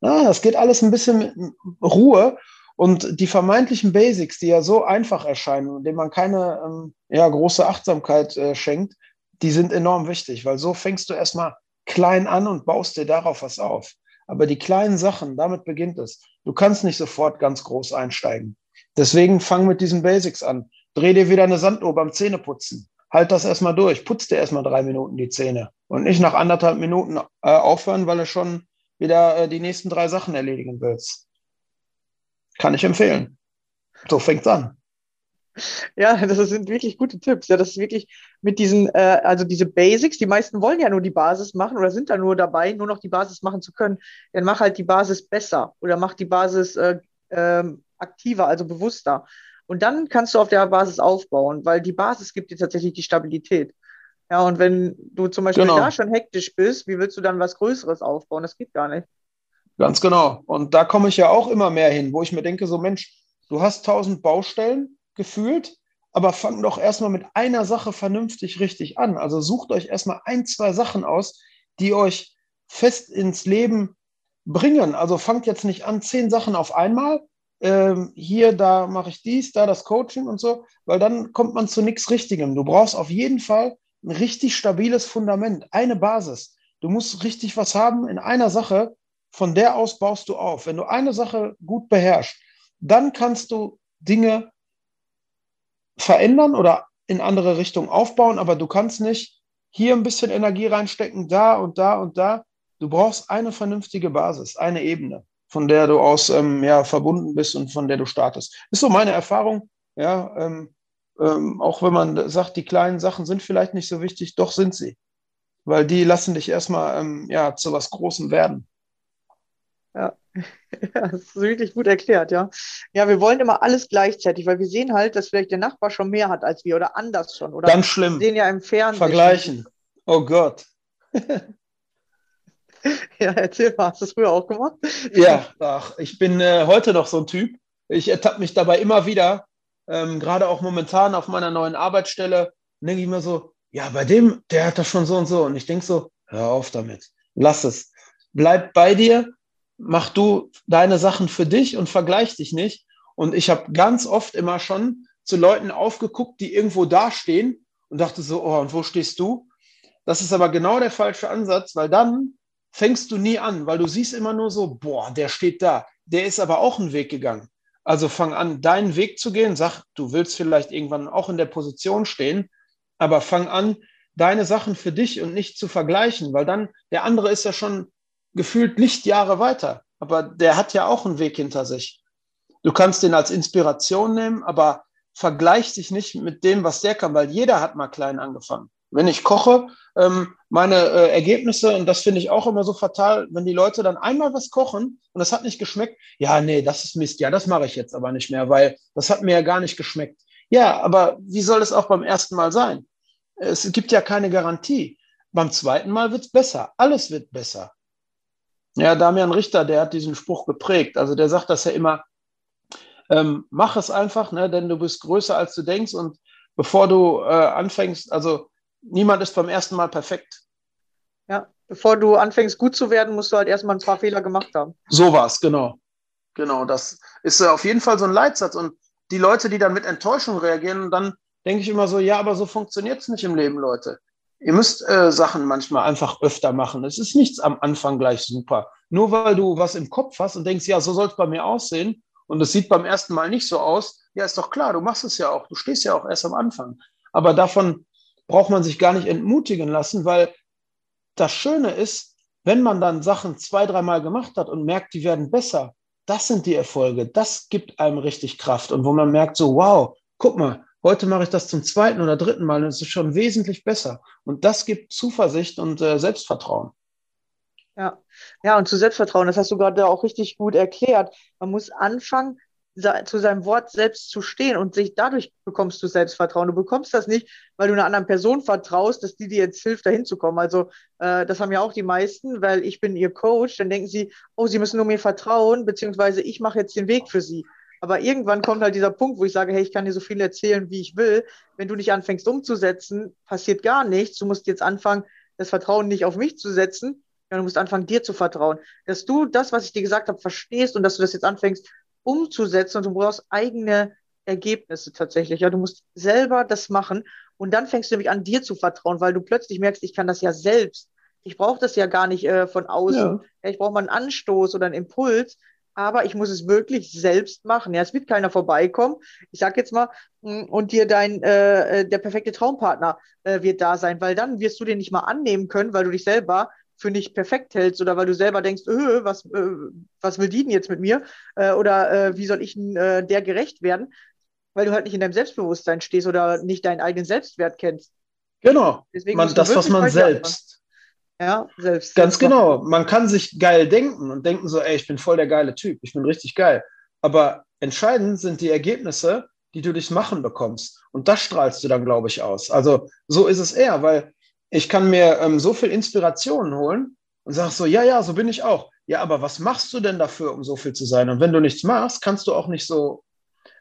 Ja, das geht alles ein bisschen mit Ruhe Und die vermeintlichen Basics, die ja so einfach erscheinen und denen man keine ähm, ja, große Achtsamkeit äh, schenkt, die sind enorm wichtig, weil so fängst du erstmal klein an und baust dir darauf was auf. Aber die kleinen Sachen, damit beginnt es. Du kannst nicht sofort ganz groß einsteigen. Deswegen fang mit diesen Basics an. Dreh dir wieder eine Sanduhr beim Zähneputzen. Halt das erstmal durch. Putz dir erstmal drei Minuten die Zähne. Und nicht nach anderthalb Minuten äh, aufhören, weil du schon wieder äh, die nächsten drei Sachen erledigen willst. Kann ich empfehlen. So fängt es an. Ja, das sind wirklich gute Tipps. Ja, das ist wirklich mit diesen, äh, also diese Basics, die meisten wollen ja nur die Basis machen oder sind da nur dabei, nur noch die Basis machen zu können. Dann mach halt die Basis besser oder mach die Basis äh, äh, aktiver, also bewusster. Und dann kannst du auf der Basis aufbauen, weil die Basis gibt dir tatsächlich die Stabilität. Ja, und wenn du zum Beispiel genau. da schon hektisch bist, wie willst du dann was Größeres aufbauen? Das geht gar nicht. Ganz genau. Und da komme ich ja auch immer mehr hin, wo ich mir denke, so Mensch, du hast tausend Baustellen gefühlt, aber fang doch erstmal mit einer Sache vernünftig richtig an. Also sucht euch erstmal ein, zwei Sachen aus, die euch fest ins Leben bringen. Also fangt jetzt nicht an, zehn Sachen auf einmal. Ähm, hier, da mache ich dies, da das Coaching und so, weil dann kommt man zu nichts Richtigem. Du brauchst auf jeden Fall ein richtig stabiles Fundament, eine Basis. Du musst richtig was haben in einer Sache, von der aus baust du auf. Wenn du eine Sache gut beherrschst, dann kannst du Dinge verändern oder in andere Richtungen aufbauen, aber du kannst nicht hier ein bisschen Energie reinstecken, da und da und da. Du brauchst eine vernünftige Basis, eine Ebene, von der du aus ähm, ja, verbunden bist und von der du startest. Ist so meine Erfahrung. Ja, ähm, ähm, auch wenn man sagt, die kleinen Sachen sind vielleicht nicht so wichtig, doch sind sie. Weil die lassen dich erstmal ähm, ja, zu was Großem werden. Ja. (laughs) ja, das ist wirklich gut erklärt, ja. Ja, wir wollen immer alles gleichzeitig, weil wir sehen halt, dass vielleicht der Nachbar schon mehr hat als wir oder anders schon. Oder Ganz schlimm. Wir sehen ja im Fernsehen. Vergleichen. Oh Gott. (laughs) ja, erzähl mal, hast du das früher auch gemacht? ja, ach, ich bin äh, heute noch so ein Typ. Ich ertappe mich dabei immer wieder, ähm, gerade auch momentan auf meiner neuen Arbeitsstelle, denke ich mir so, ja, bei dem, der hat das schon so und so. Und ich denke so, hör auf damit, lass es. Bleib bei dir, mach du deine Sachen für dich und vergleich dich nicht. Und ich habe ganz oft immer schon zu Leuten aufgeguckt, die irgendwo dastehen und dachte so, oh, und wo stehst du? Das ist aber genau der falsche Ansatz, weil dann fängst du nie an, weil du siehst immer nur so, boah, der steht da, der ist aber auch einen Weg gegangen. Also fang an, deinen Weg zu gehen, sag, du willst vielleicht irgendwann auch in der Position stehen, aber fang an, deine Sachen für dich und nicht zu vergleichen, weil dann der andere ist ja schon gefühlt Lichtjahre weiter, aber der hat ja auch einen Weg hinter sich. Du kannst den als Inspiration nehmen, aber vergleich dich nicht mit dem, was der kann, weil jeder hat mal klein angefangen. Wenn ich koche, ähm, meine äh, Ergebnisse, und das finde ich auch immer so fatal, wenn die Leute dann einmal was kochen und das hat nicht geschmeckt, ja, nee, das ist Mist, ja, das mache ich jetzt aber nicht mehr, weil das hat mir ja gar nicht geschmeckt. Ja, aber wie soll es auch beim ersten Mal sein? Es gibt ja keine Garantie. Beim zweiten Mal wird es besser. Alles wird besser. Ja, Damian Richter, der hat diesen Spruch geprägt. Also der sagt das ja immer, ähm, mach es einfach, ne, denn du bist größer, als du denkst. Und bevor du äh, anfängst, also niemand ist beim ersten Mal perfekt. Ja, bevor du anfängst, gut zu werden, musst du halt erstmal ein paar Fehler gemacht haben. So war es, genau. Genau, das ist äh, auf jeden Fall so ein Leitsatz. Und die Leute, die dann mit Enttäuschung reagieren, dann denke ich immer so, ja, aber so funktioniert es nicht im Leben, Leute. Ihr müsst äh, Sachen manchmal einfach öfter machen. Es ist nichts am Anfang gleich super. Nur weil du was im Kopf hast und denkst, ja, so soll es bei mir aussehen und es sieht beim ersten Mal nicht so aus, ja, ist doch klar, du machst es ja auch. Du stehst ja auch erst am Anfang. Aber davon braucht man sich gar nicht entmutigen lassen, weil das Schöne ist, wenn man dann Sachen zwei, dreimal gemacht hat und merkt, die werden besser, das sind die Erfolge. Das gibt einem richtig Kraft. Und wo man merkt, so, wow, guck mal, Heute mache ich das zum zweiten oder dritten Mal und es ist schon wesentlich besser. Und das gibt Zuversicht und äh, Selbstvertrauen. Ja. ja, und zu Selbstvertrauen, das hast du gerade auch richtig gut erklärt. Man muss anfangen, zu seinem Wort selbst zu stehen und sich dadurch bekommst du Selbstvertrauen. Du bekommst das nicht, weil du einer anderen Person vertraust, dass die dir jetzt hilft, dahin zu kommen. Also äh, das haben ja auch die meisten, weil ich bin ihr Coach, dann denken sie, oh, sie müssen nur mir vertrauen, beziehungsweise ich mache jetzt den Weg für sie. Aber irgendwann kommt halt dieser Punkt, wo ich sage, hey, ich kann dir so viel erzählen, wie ich will. Wenn du nicht anfängst umzusetzen, passiert gar nichts. Du musst jetzt anfangen, das Vertrauen nicht auf mich zu setzen, sondern du musst anfangen, dir zu vertrauen. Dass du das, was ich dir gesagt habe, verstehst und dass du das jetzt anfängst umzusetzen und du brauchst eigene Ergebnisse tatsächlich. Ja, du musst selber das machen und dann fängst du nämlich an, dir zu vertrauen, weil du plötzlich merkst, ich kann das ja selbst. Ich brauche das ja gar nicht äh, von außen. Ja. Ich brauche mal einen Anstoß oder einen Impuls, aber ich muss es wirklich selbst machen. Ja, es wird keiner vorbeikommen. Ich sag jetzt mal, mm, und dir dein äh, äh, der perfekte Traumpartner äh, wird da sein, weil dann wirst du den nicht mal annehmen können, weil du dich selber für nicht perfekt hältst oder weil du selber denkst, öh, was, äh, was will die denn jetzt mit mir? Äh, oder äh, wie soll ich äh, der gerecht werden? Weil du halt nicht in deinem Selbstbewusstsein stehst oder nicht deinen eigenen Selbstwert kennst. Genau. Deswegen man, das, was man selbst. Ja, selbst. Ganz genau. Man kann sich geil denken und denken so, ey, ich bin voll der geile Typ, ich bin richtig geil. Aber entscheidend sind die Ergebnisse, die du durchs Machen bekommst. Und das strahlst du dann, glaube ich, aus. Also so ist es eher, weil ich kann mir ähm, so viel Inspiration holen und sag so, ja, ja, so bin ich auch. Ja, aber was machst du denn dafür, um so viel zu sein? Und wenn du nichts machst, kannst du auch nicht so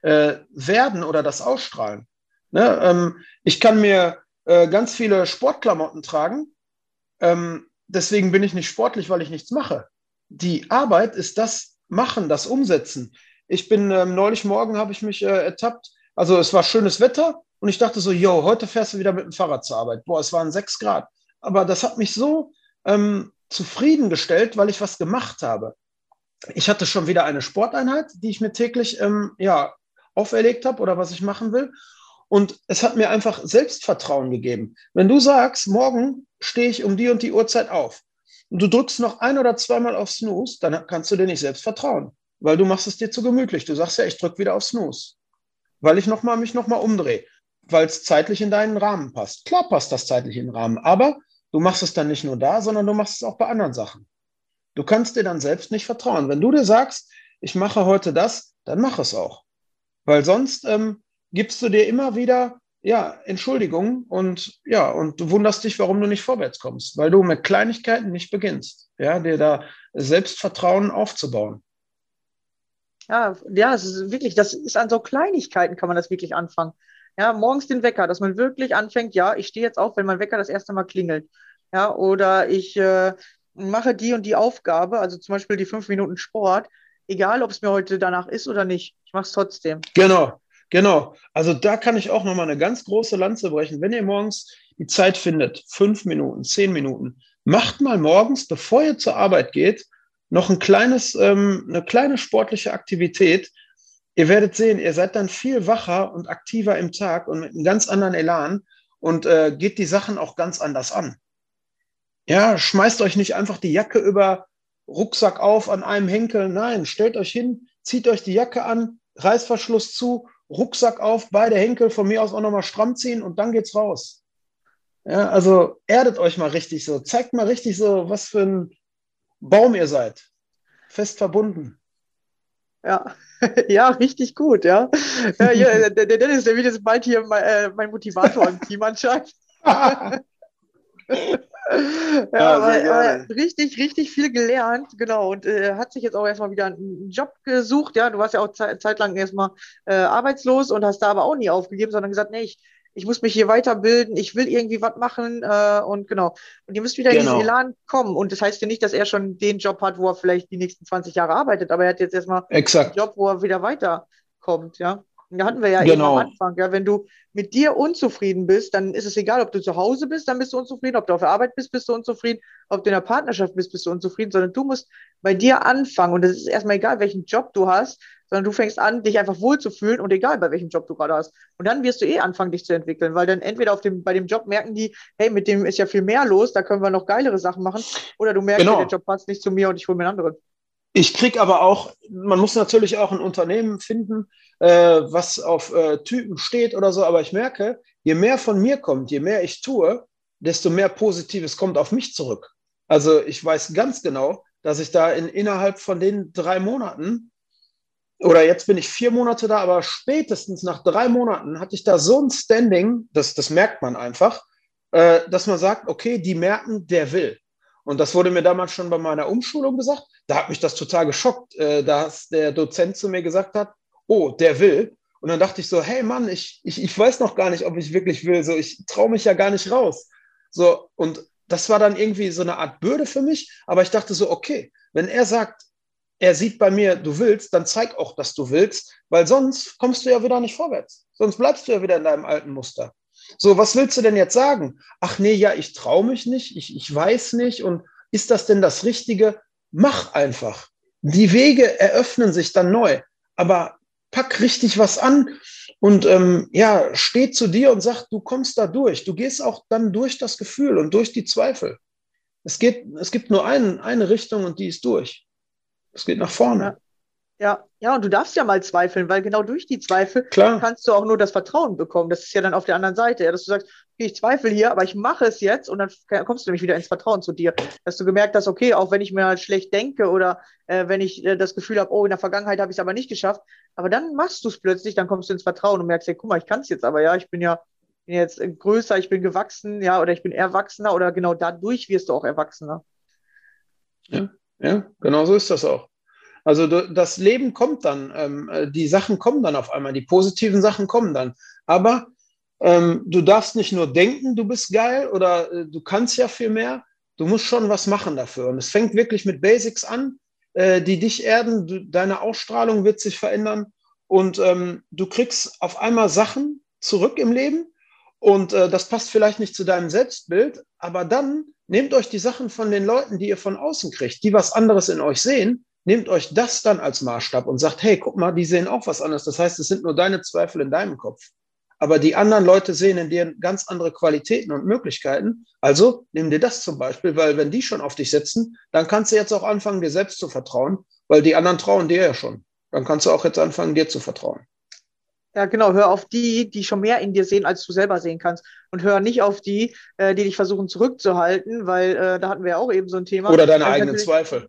äh, werden oder das ausstrahlen. Ne? Ähm, ich kann mir äh, ganz viele Sportklamotten tragen. Ähm, deswegen bin ich nicht sportlich, weil ich nichts mache. Die Arbeit ist das Machen, das Umsetzen. Ich bin ähm, neulich morgen habe ich mich äh, ertappt. Also es war schönes Wetter und ich dachte so, yo, heute fährst du wieder mit dem Fahrrad zur Arbeit. Boah, es waren sechs Grad. Aber das hat mich so ähm, zufriedengestellt, weil ich was gemacht habe. Ich hatte schon wieder eine Sporteinheit, die ich mir täglich ähm, ja, auferlegt habe oder was ich machen will. Und es hat mir einfach Selbstvertrauen gegeben. Wenn du sagst, morgen stehe ich um die und die Uhrzeit auf und du drückst noch ein oder zweimal auf Snooze, dann kannst du dir nicht selbst vertrauen, weil du machst es dir zu gemütlich. Du sagst ja, ich drücke wieder auf Snooze, weil ich noch mal, mich nochmal umdrehe weil es zeitlich in deinen Rahmen passt. Klar passt das zeitlich in den Rahmen, aber du machst es dann nicht nur da, sondern du machst es auch bei anderen Sachen. Du kannst dir dann selbst nicht vertrauen. Wenn du dir sagst, ich mache heute das, dann mach es auch. Weil sonst ähm, gibst du dir immer wieder ja, Entschuldigungen und ja, und du wunderst dich, warum du nicht vorwärts kommst, weil du mit Kleinigkeiten nicht beginnst, ja, dir da Selbstvertrauen aufzubauen. Ja, ja, es ist wirklich, das ist an so Kleinigkeiten kann man das wirklich anfangen. Ja, morgens den Wecker, dass man wirklich anfängt, ja, ich stehe jetzt auf, wenn mein Wecker das erste Mal klingelt. Ja, oder ich äh, mache die und die Aufgabe, also zum Beispiel die fünf Minuten Sport, egal ob es mir heute danach ist oder nicht. Ich mache es trotzdem. Genau, genau. Also da kann ich auch nochmal eine ganz große Lanze brechen. Wenn ihr morgens die Zeit findet, fünf Minuten, zehn Minuten, macht mal morgens, bevor ihr zur Arbeit geht, noch ein kleines, ähm, eine kleine sportliche Aktivität, ihr werdet sehen, ihr seid dann viel wacher und aktiver im Tag und mit einem ganz anderen Elan und äh, geht die Sachen auch ganz anders an. Ja, schmeißt euch nicht einfach die Jacke über Rucksack auf an einem Henkel. Nein, stellt euch hin, zieht euch die Jacke an, Reißverschluss zu, Rucksack auf, beide Henkel von mir aus auch nochmal stramm ziehen und dann geht's raus. Ja, also erdet euch mal richtig so, zeigt mal richtig so, was für ein Baum ihr seid. Fest verbunden. Ja, (laughs) ja, richtig gut, ja. ja, ja der, der Dennis, der wird jetzt bald hier mein, äh, mein Motivator im Team anscheinend. (laughs) (laughs) ja, ja aber, aber, richtig, richtig viel gelernt, genau. Und äh, hat sich jetzt auch erstmal wieder einen Job gesucht. Ja, du warst ja auch ze zeitlang erstmal äh, arbeitslos und hast da aber auch nie aufgegeben, sondern gesagt, nee, ich, ich muss mich hier weiterbilden, ich will irgendwie was machen äh, und genau. Und ihr müsst wieder genau. in diesen genau. Elan kommen. Und das heißt ja nicht, dass er schon den Job hat, wo er vielleicht die nächsten 20 Jahre arbeitet, aber er hat jetzt erstmal Exakt. einen Job, wo er wieder weiterkommt, ja. Da hatten wir ja genau. eben am Anfang, ja, wenn du mit dir unzufrieden bist, dann ist es egal, ob du zu Hause bist, dann bist du unzufrieden, ob du auf der Arbeit bist, bist du unzufrieden, ob du in der Partnerschaft bist, bist du unzufrieden, sondern du musst bei dir anfangen und es ist erstmal egal, welchen Job du hast, sondern du fängst an, dich einfach wohlzufühlen und egal, bei welchem Job du gerade hast. Und dann wirst du eh anfangen, dich zu entwickeln, weil dann entweder auf dem, bei dem Job merken die, hey, mit dem ist ja viel mehr los, da können wir noch geilere Sachen machen, oder du merkst, genau. der Job passt nicht zu mir und ich hole mir einen anderen. Ich kriege aber auch, man muss natürlich auch ein Unternehmen finden, äh, was auf äh, Typen steht oder so, aber ich merke, je mehr von mir kommt, je mehr ich tue, desto mehr Positives kommt auf mich zurück. Also ich weiß ganz genau, dass ich da in, innerhalb von den drei Monaten oder jetzt bin ich vier Monate da, aber spätestens nach drei Monaten hatte ich da so ein Standing, das, das merkt man einfach, äh, dass man sagt, okay, die merken, der will. Und das wurde mir damals schon bei meiner Umschulung gesagt. Da hat mich das total geschockt, äh, dass der Dozent zu mir gesagt hat, oh, der will. Und dann dachte ich so, hey Mann, ich, ich, ich weiß noch gar nicht, ob ich wirklich will. So, ich traue mich ja gar nicht raus. So, und das war dann irgendwie so eine Art Bürde für mich. Aber ich dachte so, okay, wenn er sagt, er sieht bei mir, du willst, dann zeig auch, dass du willst, weil sonst kommst du ja wieder nicht vorwärts. Sonst bleibst du ja wieder in deinem alten Muster. So, was willst du denn jetzt sagen? Ach nee, ja, ich traue mich nicht, ich, ich weiß nicht und ist das denn das Richtige? Mach einfach. Die Wege eröffnen sich dann neu, aber pack richtig was an und ähm, ja, steh zu dir und sag, du kommst da durch. Du gehst auch dann durch das Gefühl und durch die Zweifel. Es, geht, es gibt nur ein, eine Richtung und die ist durch. Es geht nach vorne. Ja, ja, und du darfst ja mal zweifeln, weil genau durch die Zweifel Klar. kannst du auch nur das Vertrauen bekommen. Das ist ja dann auf der anderen Seite, ja, dass du sagst, okay, ich zweifle hier, aber ich mache es jetzt und dann kommst du nämlich wieder ins Vertrauen zu dir. Dass du gemerkt hast, okay, auch wenn ich mir halt schlecht denke oder äh, wenn ich äh, das Gefühl habe, oh, in der Vergangenheit habe ich es aber nicht geschafft, aber dann machst du es plötzlich, dann kommst du ins Vertrauen und merkst, hey, guck mal, ich kann es jetzt aber, ja, ich bin ja bin jetzt größer, ich bin gewachsen, ja, oder ich bin erwachsener oder genau dadurch wirst du auch erwachsener. Ja, ja genau so ist das auch. Also das Leben kommt dann, ähm, äh, die Sachen kommen dann auf einmal, die positiven Sachen kommen dann. Aber ähm, du darfst nicht nur denken, du bist geil oder äh, du kannst ja viel mehr. Du musst schon was machen dafür. Und es fängt wirklich mit Basics an, äh, die dich erden. Du, deine Ausstrahlung wird sich verändern und ähm, du kriegst auf einmal Sachen zurück im Leben. Und äh, das passt vielleicht nicht zu deinem Selbstbild, aber dann nehmt euch die Sachen von den Leuten, die ihr von außen kriegt, die was anderes in euch sehen nehmt euch das dann als Maßstab und sagt, hey, guck mal, die sehen auch was anderes. Das heißt, es sind nur deine Zweifel in deinem Kopf. Aber die anderen Leute sehen in dir ganz andere Qualitäten und Möglichkeiten. Also nimm dir das zum Beispiel, weil wenn die schon auf dich sitzen, dann kannst du jetzt auch anfangen, dir selbst zu vertrauen, weil die anderen trauen dir ja schon. Dann kannst du auch jetzt anfangen, dir zu vertrauen. Ja, genau. Hör auf die, die schon mehr in dir sehen, als du selber sehen kannst. Und hör nicht auf die, äh, die dich versuchen zurückzuhalten, weil äh, da hatten wir ja auch eben so ein Thema. Oder deine eigenen Zweifel.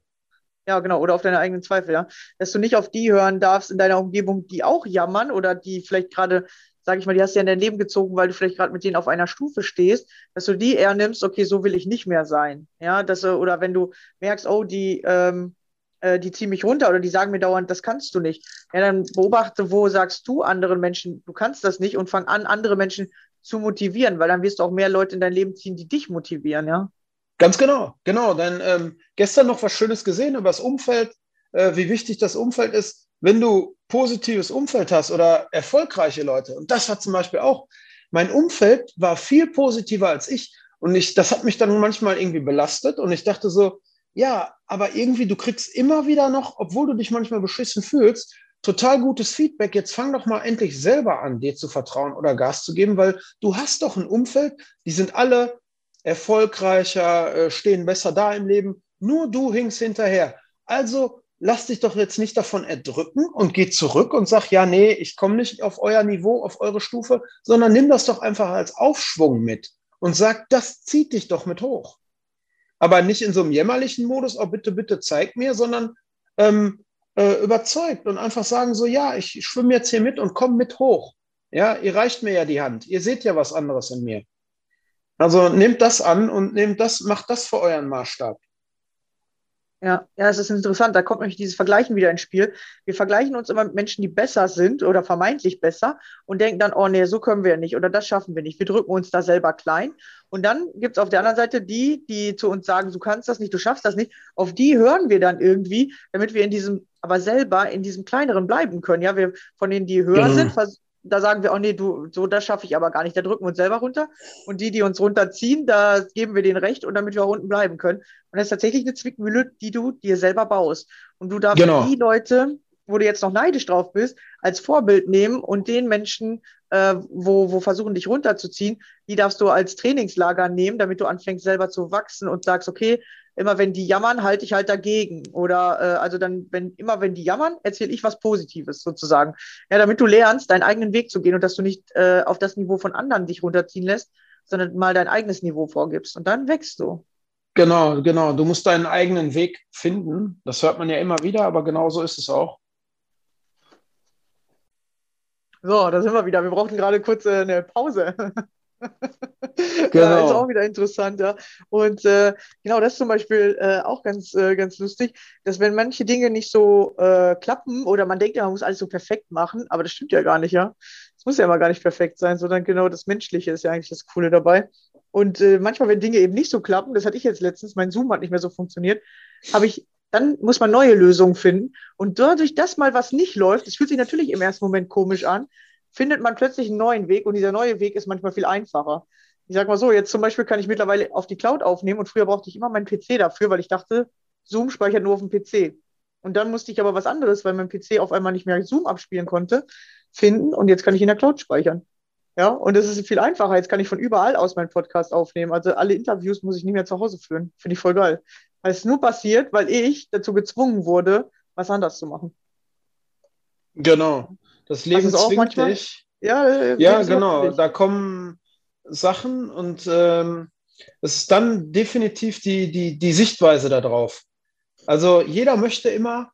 Ja, genau, oder auf deine eigenen Zweifel, ja. Dass du nicht auf die hören darfst in deiner Umgebung, die auch jammern oder die vielleicht gerade, sage ich mal, die hast du ja in dein Leben gezogen, weil du vielleicht gerade mit denen auf einer Stufe stehst, dass du die eher nimmst, okay, so will ich nicht mehr sein. Ja, dass, oder wenn du merkst, oh, die, ähm, äh, die ziehen mich runter oder die sagen mir dauernd, das kannst du nicht. Ja, dann beobachte, wo sagst du anderen Menschen, du kannst das nicht und fang an, andere Menschen zu motivieren, weil dann wirst du auch mehr Leute in dein Leben ziehen, die dich motivieren, ja. Ganz genau, genau. Denn ähm, gestern noch was Schönes gesehen über das Umfeld, äh, wie wichtig das Umfeld ist. Wenn du positives Umfeld hast oder erfolgreiche Leute, und das war zum Beispiel auch, mein Umfeld war viel positiver als ich. Und ich, das hat mich dann manchmal irgendwie belastet. Und ich dachte so, ja, aber irgendwie, du kriegst immer wieder noch, obwohl du dich manchmal beschissen fühlst, total gutes Feedback. Jetzt fang doch mal endlich selber an, dir zu vertrauen oder Gas zu geben, weil du hast doch ein Umfeld, die sind alle erfolgreicher, äh, stehen besser da im Leben. Nur du hingst hinterher. Also lass dich doch jetzt nicht davon erdrücken und geh zurück und sag, ja, nee, ich komme nicht auf euer Niveau, auf eure Stufe, sondern nimm das doch einfach als Aufschwung mit und sag, das zieht dich doch mit hoch. Aber nicht in so einem jämmerlichen Modus, oh bitte, bitte zeig mir, sondern ähm, äh, überzeugt und einfach sagen so, ja, ich schwimme jetzt hier mit und komm mit hoch. Ja, ihr reicht mir ja die Hand. Ihr seht ja was anderes in mir. Also nehmt das an und nehmt das, macht das für euren Maßstab. Ja, ja, es ist interessant. Da kommt nämlich dieses Vergleichen wieder ins Spiel. Wir vergleichen uns immer mit Menschen, die besser sind oder vermeintlich besser und denken dann, oh nee, so können wir nicht oder das schaffen wir nicht. Wir drücken uns da selber klein. Und dann gibt es auf der anderen Seite die, die zu uns sagen, du kannst das nicht, du schaffst das nicht. Auf die hören wir dann irgendwie, damit wir in diesem, aber selber in diesem kleineren bleiben können. Ja, wir von denen, die höher mhm. sind, da sagen wir, oh nee, du, so, das schaffe ich aber gar nicht. Da drücken wir uns selber runter. Und die, die uns runterziehen, da geben wir denen recht und damit wir auch unten bleiben können. Und das ist tatsächlich eine Zwickmühle, die du dir selber baust. Und du darfst genau. die Leute, wo du jetzt noch neidisch drauf bist, als Vorbild nehmen und den Menschen, äh, wo, wo versuchen, dich runterzuziehen, die darfst du als Trainingslager nehmen, damit du anfängst, selber zu wachsen und sagst, okay, immer wenn die jammern, halte ich halt dagegen. Oder äh, also dann, wenn immer wenn die jammern, erzähle ich was Positives sozusagen. Ja, damit du lernst, deinen eigenen Weg zu gehen und dass du nicht äh, auf das Niveau von anderen dich runterziehen lässt, sondern mal dein eigenes Niveau vorgibst. Und dann wächst du. Genau, genau. Du musst deinen eigenen Weg finden. Das hört man ja immer wieder, aber genau so ist es auch. So, da sind wir wieder. Wir brauchten gerade kurz äh, eine Pause. (laughs) Genau. (laughs) Ja, ist auch wieder interessant, ja. Und äh, genau, das ist zum Beispiel äh, auch ganz, äh, ganz lustig, dass wenn manche Dinge nicht so äh, klappen oder man denkt ja, man muss alles so perfekt machen, aber das stimmt ja gar nicht, ja. Es muss ja immer gar nicht perfekt sein, sondern genau das Menschliche ist ja eigentlich das Coole dabei. Und äh, manchmal, wenn Dinge eben nicht so klappen, das hatte ich jetzt letztens, mein Zoom hat nicht mehr so funktioniert, habe ich dann muss man neue Lösungen finden. Und dadurch, dass mal was nicht läuft, es fühlt sich natürlich im ersten Moment komisch an, findet man plötzlich einen neuen Weg und dieser neue Weg ist manchmal viel einfacher. Ich sage mal so, jetzt zum Beispiel kann ich mittlerweile auf die Cloud aufnehmen und früher brauchte ich immer meinen PC dafür, weil ich dachte, Zoom speichert nur auf dem PC. Und dann musste ich aber was anderes, weil mein PC auf einmal nicht mehr Zoom abspielen konnte, finden und jetzt kann ich in der Cloud speichern. Ja, und es ist viel einfacher. Jetzt kann ich von überall aus meinen Podcast aufnehmen. Also alle Interviews muss ich nicht mehr zu Hause führen. Finde ich voll geil. Weil es nur passiert, weil ich dazu gezwungen wurde, was anders zu machen. Genau. Das Leben also zwingt manchmal, dich. Ja, äh, ja genau. Da kommen Sachen und ähm, es ist dann definitiv die, die, die Sichtweise darauf. Also jeder möchte immer,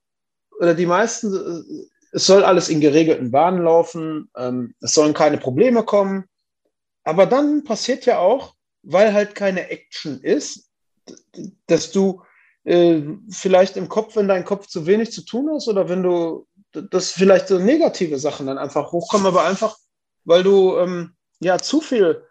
oder die meisten, äh, es soll alles in geregelten Bahnen laufen, ähm, es sollen keine Probleme kommen. Aber dann passiert ja auch, weil halt keine Action ist, dass du äh, vielleicht im Kopf, wenn dein Kopf zu wenig zu tun hast oder wenn du, dass vielleicht so negative Sachen dann einfach hochkommen, aber einfach, weil du ähm, ja zu viel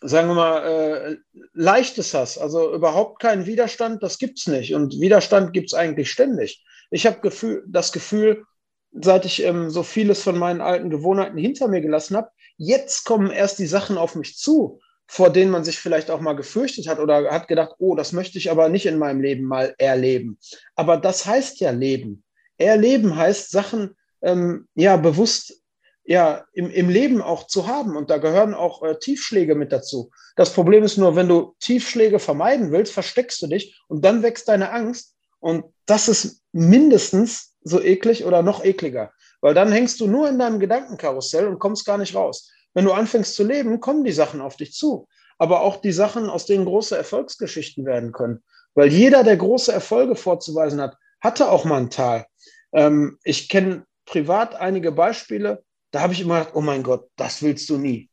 sagen wir mal, äh, Leichtes hast, also überhaupt keinen Widerstand, das gibt es nicht. Und Widerstand gibt es eigentlich ständig. Ich habe Gefühl, das Gefühl, seit ich ähm, so vieles von meinen alten Gewohnheiten hinter mir gelassen habe, jetzt kommen erst die Sachen auf mich zu, vor denen man sich vielleicht auch mal gefürchtet hat oder hat gedacht, oh, das möchte ich aber nicht in meinem Leben mal erleben. Aber das heißt ja Leben. Erleben heißt Sachen ähm, ja bewusst ja, im, im Leben auch zu haben. Und da gehören auch äh, Tiefschläge mit dazu. Das Problem ist nur, wenn du Tiefschläge vermeiden willst, versteckst du dich und dann wächst deine Angst. Und das ist mindestens so eklig oder noch ekliger. Weil dann hängst du nur in deinem Gedankenkarussell und kommst gar nicht raus. Wenn du anfängst zu leben, kommen die Sachen auf dich zu. Aber auch die Sachen, aus denen große Erfolgsgeschichten werden können. Weil jeder, der große Erfolge vorzuweisen hat, hatte auch mal ein Tal. Ähm, ich kenne privat einige Beispiele, da habe ich immer gedacht, oh mein Gott, das willst du nie.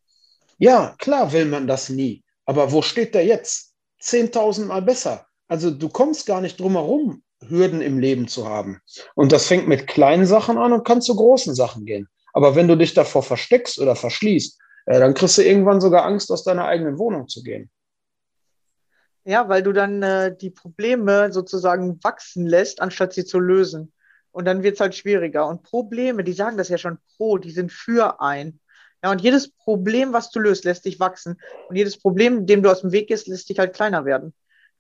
Ja, klar will man das nie. Aber wo steht der jetzt? Zehntausendmal besser. Also du kommst gar nicht drum herum, Hürden im Leben zu haben. Und das fängt mit kleinen Sachen an und kann zu großen Sachen gehen. Aber wenn du dich davor versteckst oder verschließt, äh, dann kriegst du irgendwann sogar Angst, aus deiner eigenen Wohnung zu gehen. Ja, weil du dann äh, die Probleme sozusagen wachsen lässt, anstatt sie zu lösen. Und dann wird es halt schwieriger. Und Probleme, die sagen das ja schon pro, die sind für ein. Ja, und jedes Problem, was du löst, lässt dich wachsen. Und jedes Problem, dem du aus dem Weg gehst, lässt dich halt kleiner werden.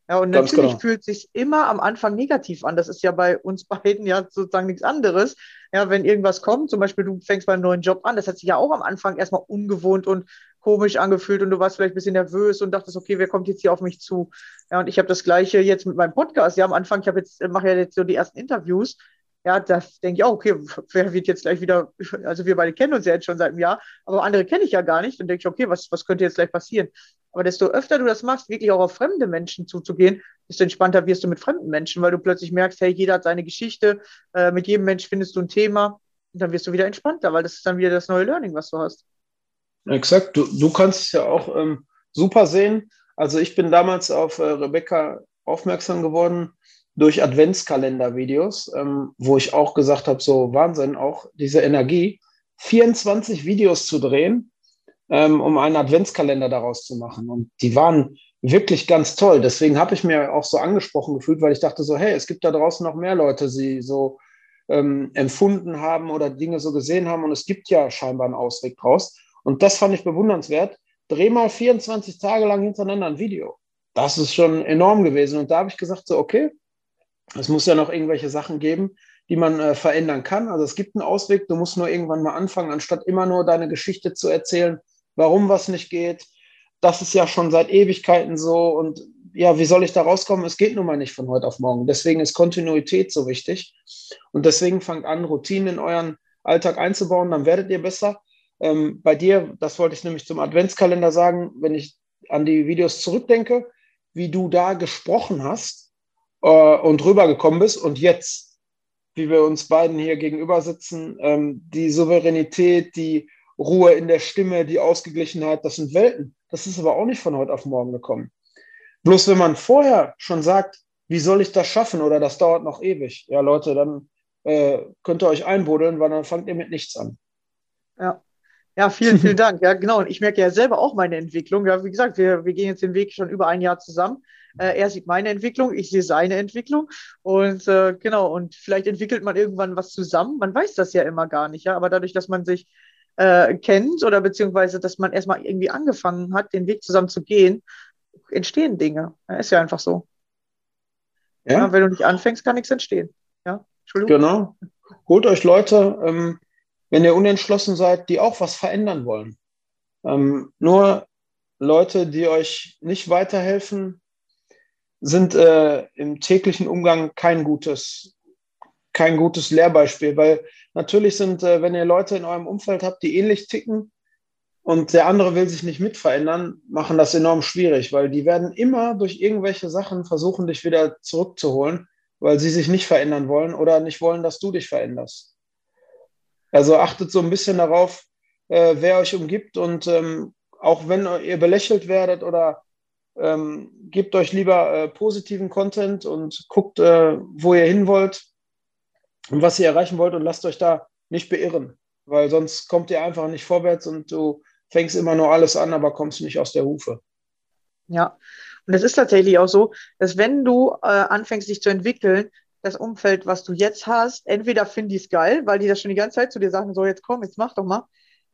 Ja, und Ganz natürlich genau. fühlt es sich immer am Anfang negativ an. Das ist ja bei uns (laughs) beiden ja sozusagen nichts anderes. Ja, wenn irgendwas kommt, zum Beispiel du fängst beim neuen Job an, das hat sich ja auch am Anfang erstmal ungewohnt und komisch angefühlt und du warst vielleicht ein bisschen nervös und dachtest, okay, wer kommt jetzt hier auf mich zu? Ja, und ich habe das Gleiche jetzt mit meinem Podcast. Ja, am Anfang, ich habe jetzt, mache ja jetzt so die ersten Interviews ja, das denke ich auch, okay, wer wird jetzt gleich wieder, also wir beide kennen uns ja jetzt schon seit einem Jahr, aber andere kenne ich ja gar nicht. Dann denke ich, okay, was, was könnte jetzt gleich passieren? Aber desto öfter du das machst, wirklich auch auf fremde Menschen zuzugehen, desto entspannter wirst du mit fremden Menschen, weil du plötzlich merkst, hey, jeder hat seine Geschichte, äh, mit jedem Mensch findest du ein Thema und dann wirst du wieder entspannter, weil das ist dann wieder das neue Learning, was du hast. Exakt, du, du kannst es ja auch ähm, super sehen. Also ich bin damals auf äh, Rebecca aufmerksam geworden, durch Adventskalender-Videos, ähm, wo ich auch gesagt habe, so Wahnsinn, auch diese Energie, 24 Videos zu drehen, ähm, um einen Adventskalender daraus zu machen. Und die waren wirklich ganz toll. Deswegen habe ich mir auch so angesprochen gefühlt, weil ich dachte so, hey, es gibt da draußen noch mehr Leute, die so ähm, empfunden haben oder Dinge so gesehen haben. Und es gibt ja scheinbar einen Ausweg draus. Und das fand ich bewundernswert. Dreh mal 24 Tage lang hintereinander ein Video. Das ist schon enorm gewesen. Und da habe ich gesagt, so, okay, es muss ja noch irgendwelche Sachen geben, die man äh, verändern kann. Also es gibt einen Ausweg, du musst nur irgendwann mal anfangen, anstatt immer nur deine Geschichte zu erzählen, warum was nicht geht. Das ist ja schon seit Ewigkeiten so und ja, wie soll ich da rauskommen? Es geht nun mal nicht von heute auf morgen. Deswegen ist Kontinuität so wichtig und deswegen fangt an, Routinen in euren Alltag einzubauen, dann werdet ihr besser. Ähm, bei dir, das wollte ich nämlich zum Adventskalender sagen, wenn ich an die Videos zurückdenke, wie du da gesprochen hast, äh, und rübergekommen bist. Und jetzt, wie wir uns beiden hier gegenüber sitzen, ähm, die Souveränität, die Ruhe in der Stimme, die Ausgeglichenheit, das sind Welten. Das ist aber auch nicht von heute auf morgen gekommen. Bloß wenn man vorher schon sagt, wie soll ich das schaffen oder das dauert noch ewig, ja Leute, dann äh, könnt ihr euch einbuddeln, weil dann fangt ihr mit nichts an. Ja. Ja, vielen, vielen (laughs) Dank. Ja, genau. Und ich merke ja selber auch meine Entwicklung. Ja, wie gesagt, wir, wir gehen jetzt den Weg schon über ein Jahr zusammen. Äh, er sieht meine Entwicklung, ich sehe seine Entwicklung. Und äh, genau, und vielleicht entwickelt man irgendwann was zusammen. Man weiß das ja immer gar nicht, ja. Aber dadurch, dass man sich äh, kennt oder beziehungsweise, dass man erstmal irgendwie angefangen hat, den Weg zusammen zu gehen, entstehen Dinge. Ja, ist ja einfach so. Ja. ja. wenn du nicht anfängst, kann nichts entstehen. Ja, Entschuldigung. Genau. Holt euch Leute, ähm, wenn ihr unentschlossen seid, die auch was verändern wollen. Ähm, nur Leute, die euch nicht weiterhelfen, sind äh, im täglichen Umgang kein gutes, kein gutes Lehrbeispiel, weil natürlich sind, äh, wenn ihr Leute in eurem Umfeld habt, die ähnlich ticken und der andere will sich nicht mit verändern, machen das enorm schwierig, weil die werden immer durch irgendwelche Sachen versuchen, dich wieder zurückzuholen, weil sie sich nicht verändern wollen oder nicht wollen, dass du dich veränderst. Also achtet so ein bisschen darauf, äh, wer euch umgibt und ähm, auch wenn ihr belächelt werdet oder ähm, gebt euch lieber äh, positiven Content und guckt, äh, wo ihr hin wollt und was ihr erreichen wollt und lasst euch da nicht beirren, weil sonst kommt ihr einfach nicht vorwärts und du fängst immer nur alles an, aber kommst nicht aus der Hufe. Ja, und es ist tatsächlich auch so, dass wenn du äh, anfängst, dich zu entwickeln, das Umfeld, was du jetzt hast, entweder finden die es geil, weil die das schon die ganze Zeit zu dir sagen, so jetzt komm, jetzt mach doch mal.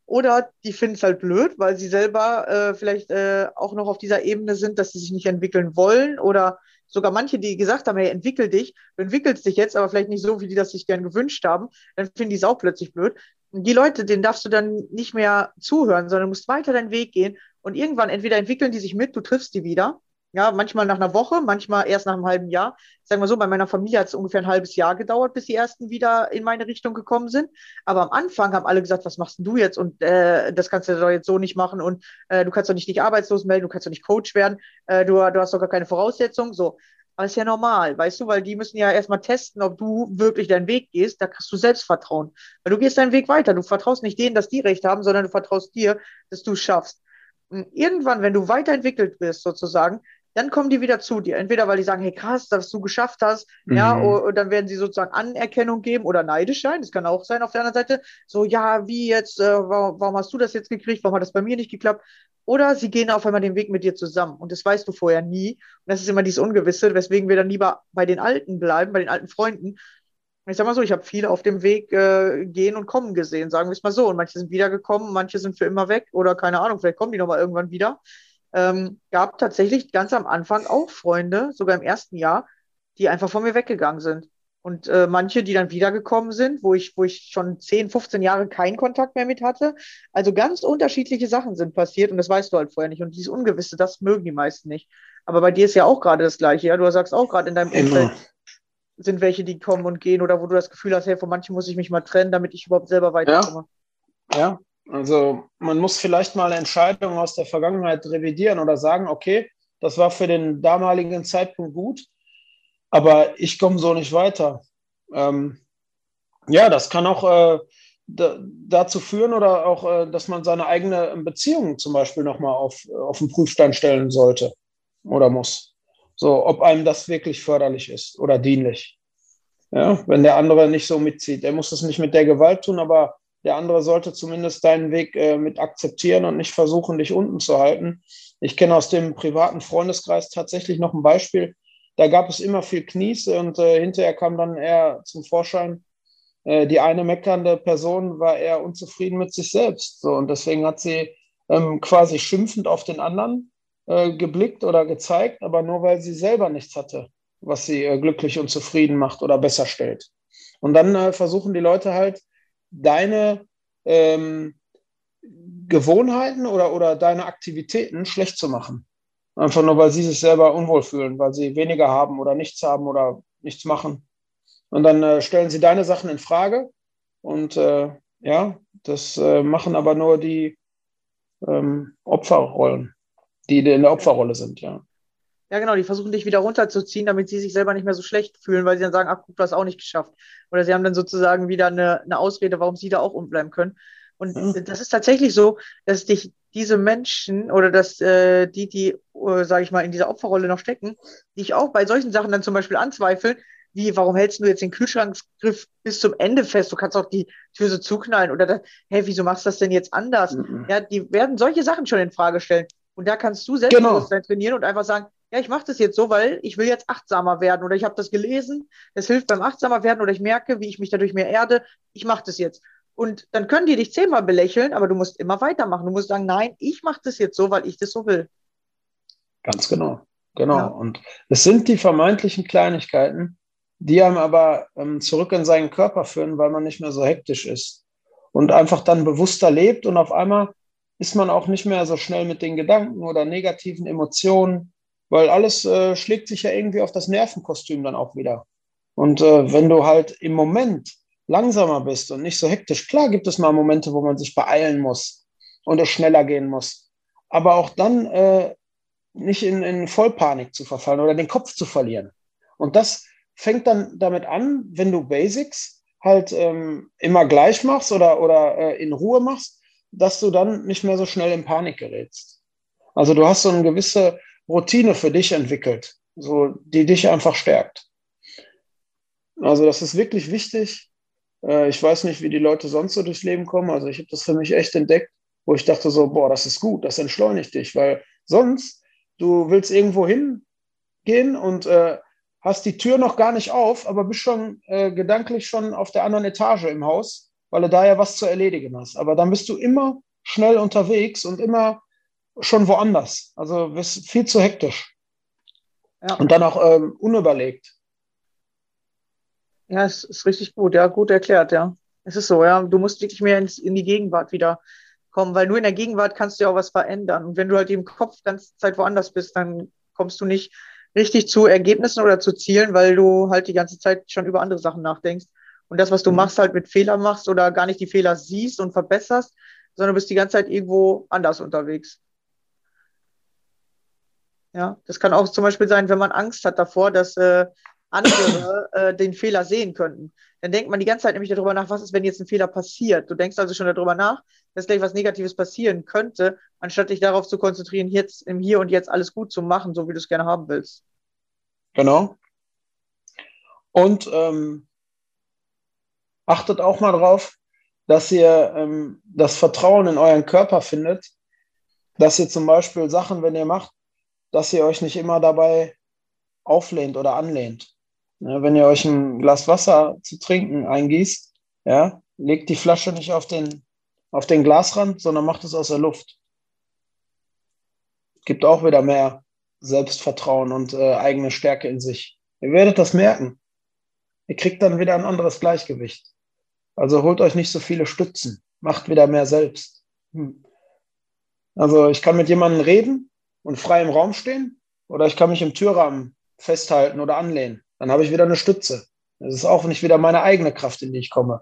Oder die finden es halt blöd, weil sie selber äh, vielleicht äh, auch noch auf dieser Ebene sind, dass sie sich nicht entwickeln wollen. Oder sogar manche, die gesagt haben, hey, entwickel dich, du entwickelst dich jetzt, aber vielleicht nicht so, wie die das sich gern gewünscht haben, dann finden die es auch plötzlich blöd. Und die Leute, denen darfst du dann nicht mehr zuhören, sondern musst weiter deinen Weg gehen. Und irgendwann entweder entwickeln die sich mit, du triffst die wieder, ja, manchmal nach einer Woche, manchmal erst nach einem halben Jahr. Sagen wir so, bei meiner Familie hat es ungefähr ein halbes Jahr gedauert, bis die ersten wieder in meine Richtung gekommen sind. Aber am Anfang haben alle gesagt, was machst du jetzt? Und äh, das kannst du doch jetzt so nicht machen. Und äh, du kannst doch nicht dich arbeitslos melden, du kannst doch nicht Coach werden, äh, du, du hast doch gar keine Voraussetzungen. So. Aber ist ja normal, weißt du, weil die müssen ja erstmal testen, ob du wirklich deinen Weg gehst. Da kriegst du Selbstvertrauen. Weil du gehst deinen Weg weiter. Du vertraust nicht denen, dass die recht haben, sondern du vertraust dir, dass du es schaffst. Und irgendwann, wenn du weiterentwickelt bist, sozusagen, dann kommen die wieder zu dir. Entweder weil die sagen, hey krass, dass du geschafft hast, mhm. ja, und dann werden sie sozusagen Anerkennung geben oder neidisch sein. Das kann auch sein auf der anderen Seite. So, ja, wie jetzt, äh, warum, warum, hast du das jetzt gekriegt? Warum hat das bei mir nicht geklappt? Oder sie gehen auf einmal den Weg mit dir zusammen. Und das weißt du vorher nie. Und das ist immer dieses Ungewisse, weswegen wir dann lieber bei den Alten bleiben, bei den alten Freunden. Ich sag mal so, ich habe viele auf dem Weg äh, gehen und kommen gesehen, sagen wir es mal so. Und manche sind wiedergekommen, manche sind für immer weg oder keine Ahnung, vielleicht kommen die nochmal irgendwann wieder ähm, gab tatsächlich ganz am Anfang auch Freunde, sogar im ersten Jahr, die einfach von mir weggegangen sind. Und äh, manche, die dann wiedergekommen sind, wo ich, wo ich schon 10, 15 Jahre keinen Kontakt mehr mit hatte. Also ganz unterschiedliche Sachen sind passiert und das weißt du halt vorher nicht. Und dieses Ungewisse, das mögen die meisten nicht. Aber bei dir ist ja auch gerade das Gleiche. Ja? Du sagst auch gerade in deinem Umfeld sind welche, die kommen und gehen oder wo du das Gefühl hast, hey, von manchen muss ich mich mal trennen, damit ich überhaupt selber weiterkomme. Ja, ja. Also man muss vielleicht mal Entscheidungen aus der Vergangenheit revidieren oder sagen, okay, das war für den damaligen Zeitpunkt gut, aber ich komme so nicht weiter. Ähm, ja, das kann auch äh, dazu führen oder auch, äh, dass man seine eigene Beziehung zum Beispiel nochmal auf, auf den Prüfstein stellen sollte oder muss. So, ob einem das wirklich förderlich ist oder dienlich. Ja, wenn der andere nicht so mitzieht. Er muss es nicht mit der Gewalt tun, aber der andere sollte zumindest deinen Weg äh, mit akzeptieren und nicht versuchen, dich unten zu halten. Ich kenne aus dem privaten Freundeskreis tatsächlich noch ein Beispiel. Da gab es immer viel Knies und äh, hinterher kam dann eher zum Vorschein, äh, die eine meckernde Person war eher unzufrieden mit sich selbst. So, und deswegen hat sie ähm, quasi schimpfend auf den anderen äh, geblickt oder gezeigt, aber nur weil sie selber nichts hatte, was sie äh, glücklich und zufrieden macht oder besser stellt. Und dann äh, versuchen die Leute halt, deine ähm, Gewohnheiten oder, oder deine Aktivitäten schlecht zu machen. Einfach nur, weil sie sich selber unwohl fühlen, weil sie weniger haben oder nichts haben oder nichts machen. Und dann äh, stellen sie deine Sachen in Frage. Und äh, ja, das äh, machen aber nur die ähm, Opferrollen, die in der Opferrolle sind, ja. Ja, genau, die versuchen dich wieder runterzuziehen, damit sie sich selber nicht mehr so schlecht fühlen, weil sie dann sagen, ach guck, du hast auch nicht geschafft. Oder sie haben dann sozusagen wieder eine, eine Ausrede, warum sie da auch umbleiben können. Und mhm. das ist tatsächlich so, dass dich diese Menschen oder dass äh, die, die, äh, sage ich mal, in dieser Opferrolle noch stecken, dich auch bei solchen Sachen dann zum Beispiel anzweifeln, wie, warum hältst du jetzt den Kühlschrankgriff bis zum Ende fest? Du kannst auch die Tür so zuknallen oder, das, hey, wieso machst du das denn jetzt anders? Mhm. Ja, die werden solche Sachen schon in Frage stellen. Und da kannst du Selbstbewusstsein genau. trainieren und einfach sagen, ja, ich mache das jetzt so, weil ich will jetzt achtsamer werden oder ich habe das gelesen, das hilft beim achtsamer werden oder ich merke, wie ich mich dadurch mehr erde, ich mache das jetzt. Und dann können die dich zehnmal belächeln, aber du musst immer weitermachen. Du musst sagen, nein, ich mache das jetzt so, weil ich das so will. Ganz genau. Genau. Ja. Und es sind die vermeintlichen Kleinigkeiten, die einem aber ähm, zurück in seinen Körper führen, weil man nicht mehr so hektisch ist und einfach dann bewusster lebt und auf einmal ist man auch nicht mehr so schnell mit den Gedanken oder negativen Emotionen, weil alles äh, schlägt sich ja irgendwie auf das Nervenkostüm dann auch wieder. Und äh, wenn du halt im Moment langsamer bist und nicht so hektisch, klar gibt es mal Momente, wo man sich beeilen muss und es schneller gehen muss, aber auch dann äh, nicht in, in Vollpanik zu verfallen oder den Kopf zu verlieren. Und das fängt dann damit an, wenn du Basics halt ähm, immer gleich machst oder, oder äh, in Ruhe machst, dass du dann nicht mehr so schnell in Panik gerätst. Also du hast so eine gewisse Routine für dich entwickelt, so, die dich einfach stärkt. Also das ist wirklich wichtig. Äh, ich weiß nicht, wie die Leute sonst so durchs Leben kommen. Also ich habe das für mich echt entdeckt, wo ich dachte so, boah, das ist gut, das entschleunigt dich, weil sonst du willst irgendwo hingehen und äh, hast die Tür noch gar nicht auf, aber bist schon äh, gedanklich schon auf der anderen Etage im Haus, weil du da ja was zu erledigen hast. Aber dann bist du immer schnell unterwegs und immer schon woanders. Also bist viel zu hektisch. Ja. Und dann auch ähm, unüberlegt. Ja, es ist richtig gut, ja, gut erklärt, ja. Es ist so, ja. Du musst wirklich mehr ins, in die Gegenwart wieder kommen, weil nur in der Gegenwart kannst du ja auch was verändern. Und wenn du halt im Kopf die ganze Zeit woanders bist, dann kommst du nicht richtig zu Ergebnissen oder zu Zielen, weil du halt die ganze Zeit schon über andere Sachen nachdenkst. Und das, was du mhm. machst, halt mit Fehlern machst oder gar nicht die Fehler siehst und verbesserst, sondern du bist die ganze Zeit irgendwo anders unterwegs. Ja, das kann auch zum Beispiel sein, wenn man Angst hat davor, dass äh, andere (laughs) äh, den Fehler sehen könnten. Dann denkt man die ganze Zeit nämlich darüber nach, was ist, wenn jetzt ein Fehler passiert. Du denkst also schon darüber nach, dass gleich was Negatives passieren könnte, anstatt dich darauf zu konzentrieren, jetzt im Hier und Jetzt alles gut zu machen, so wie du es gerne haben willst. Genau. Und ähm, achtet auch mal drauf, dass ihr ähm, das Vertrauen in euren Körper findet, dass ihr zum Beispiel Sachen, wenn ihr macht, dass ihr euch nicht immer dabei auflehnt oder anlehnt. Ja, wenn ihr euch ein Glas Wasser zu trinken eingießt, ja, legt die Flasche nicht auf den auf den Glasrand, sondern macht es aus der Luft. Gibt auch wieder mehr Selbstvertrauen und äh, eigene Stärke in sich. Ihr werdet das merken. Ihr kriegt dann wieder ein anderes Gleichgewicht. Also holt euch nicht so viele Stützen, macht wieder mehr selbst. Hm. Also ich kann mit jemandem reden und frei im Raum stehen oder ich kann mich im Türrahmen festhalten oder anlehnen. Dann habe ich wieder eine Stütze. Das ist auch nicht wieder meine eigene Kraft, in die ich komme.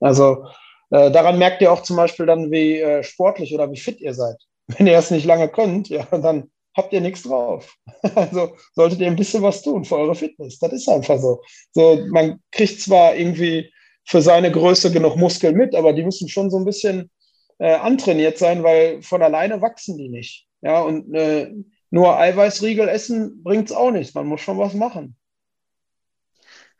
Also äh, daran merkt ihr auch zum Beispiel dann, wie äh, sportlich oder wie fit ihr seid. (laughs) Wenn ihr es nicht lange könnt, ja, dann habt ihr nichts drauf. (laughs) Also solltet ihr ein bisschen was tun für eure Fitness. Das ist einfach so. so. Man kriegt zwar irgendwie für seine Größe genug Muskeln mit, aber die müssen schon so ein bisschen äh, antrainiert sein, weil von alleine wachsen die nicht. Ja, und äh, nur Eiweißriegel essen bringt es auch nichts. Man muss schon was machen.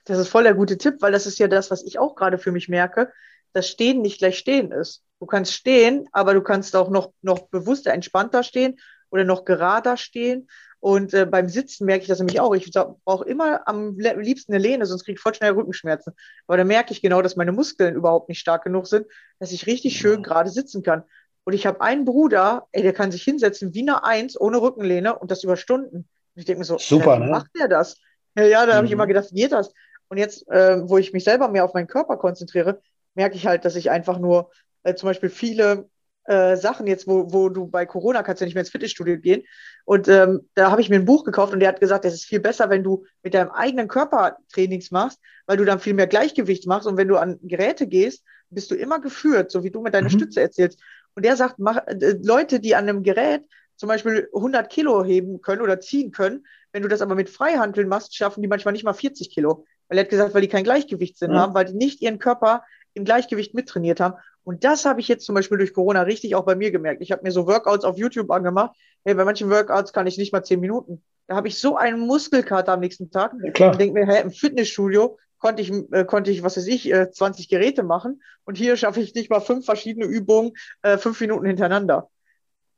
Das ist voll der gute Tipp, weil das ist ja das, was ich auch gerade für mich merke dass Stehen nicht gleich Stehen ist. Du kannst stehen, aber du kannst auch noch, noch bewusster, entspannter stehen oder noch gerader stehen. Und äh, beim Sitzen merke ich das nämlich auch. Ich brauche immer am liebsten eine Lehne, sonst kriege ich voll schnell Rückenschmerzen. Aber da merke ich genau, dass meine Muskeln überhaupt nicht stark genug sind, dass ich richtig schön gerade sitzen kann. Und ich habe einen Bruder, ey, der kann sich hinsetzen wie eine Eins ohne Rückenlehne und das über Stunden. Und ich denke mir so, super, ne? macht der das? Ja, ja da mhm. habe ich immer gedacht, geht das? Und jetzt, äh, wo ich mich selber mehr auf meinen Körper konzentriere, merke ich halt, dass ich einfach nur äh, zum Beispiel viele äh, Sachen jetzt, wo, wo du bei Corona kannst ja nicht mehr ins Fitnessstudio gehen. Und ähm, da habe ich mir ein Buch gekauft und der hat gesagt, es ist viel besser, wenn du mit deinem eigenen Körper Trainings machst, weil du dann viel mehr Gleichgewicht machst. Und wenn du an Geräte gehst, bist du immer geführt, so wie du mit deiner mhm. Stütze erzählst. Und der sagt, mach, äh, Leute, die an einem Gerät zum Beispiel 100 Kilo heben können oder ziehen können, wenn du das aber mit Freihandeln machst, schaffen die manchmal nicht mal 40 Kilo. Weil er hat gesagt, weil die kein Gleichgewichtssinn mhm. haben, weil die nicht ihren Körper im Gleichgewicht mittrainiert haben. Und das habe ich jetzt zum Beispiel durch Corona richtig auch bei mir gemerkt. Ich habe mir so Workouts auf YouTube angemacht. Hey, bei manchen Workouts kann ich nicht mal zehn Minuten. Da habe ich so einen Muskelkater am nächsten Tag. Ja, klar. Und denke mir, hey, im Fitnessstudio konnte ich, äh, konnte ich, was weiß ich, äh, 20 Geräte machen. Und hier schaffe ich nicht mal fünf verschiedene Übungen, äh, fünf Minuten hintereinander.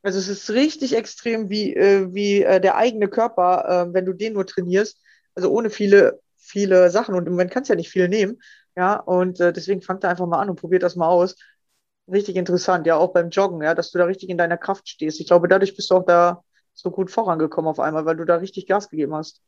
Also es ist richtig extrem, wie, äh, wie äh, der eigene Körper, äh, wenn du den nur trainierst, also ohne viele, viele Sachen. Und im Moment kannst du ja nicht viel nehmen. Ja, und äh, deswegen fangt da einfach mal an und probiert das mal aus. Richtig interessant, ja, auch beim Joggen, ja, dass du da richtig in deiner Kraft stehst. Ich glaube, dadurch bist du auch da so gut vorangekommen auf einmal, weil du da richtig Gas gegeben hast.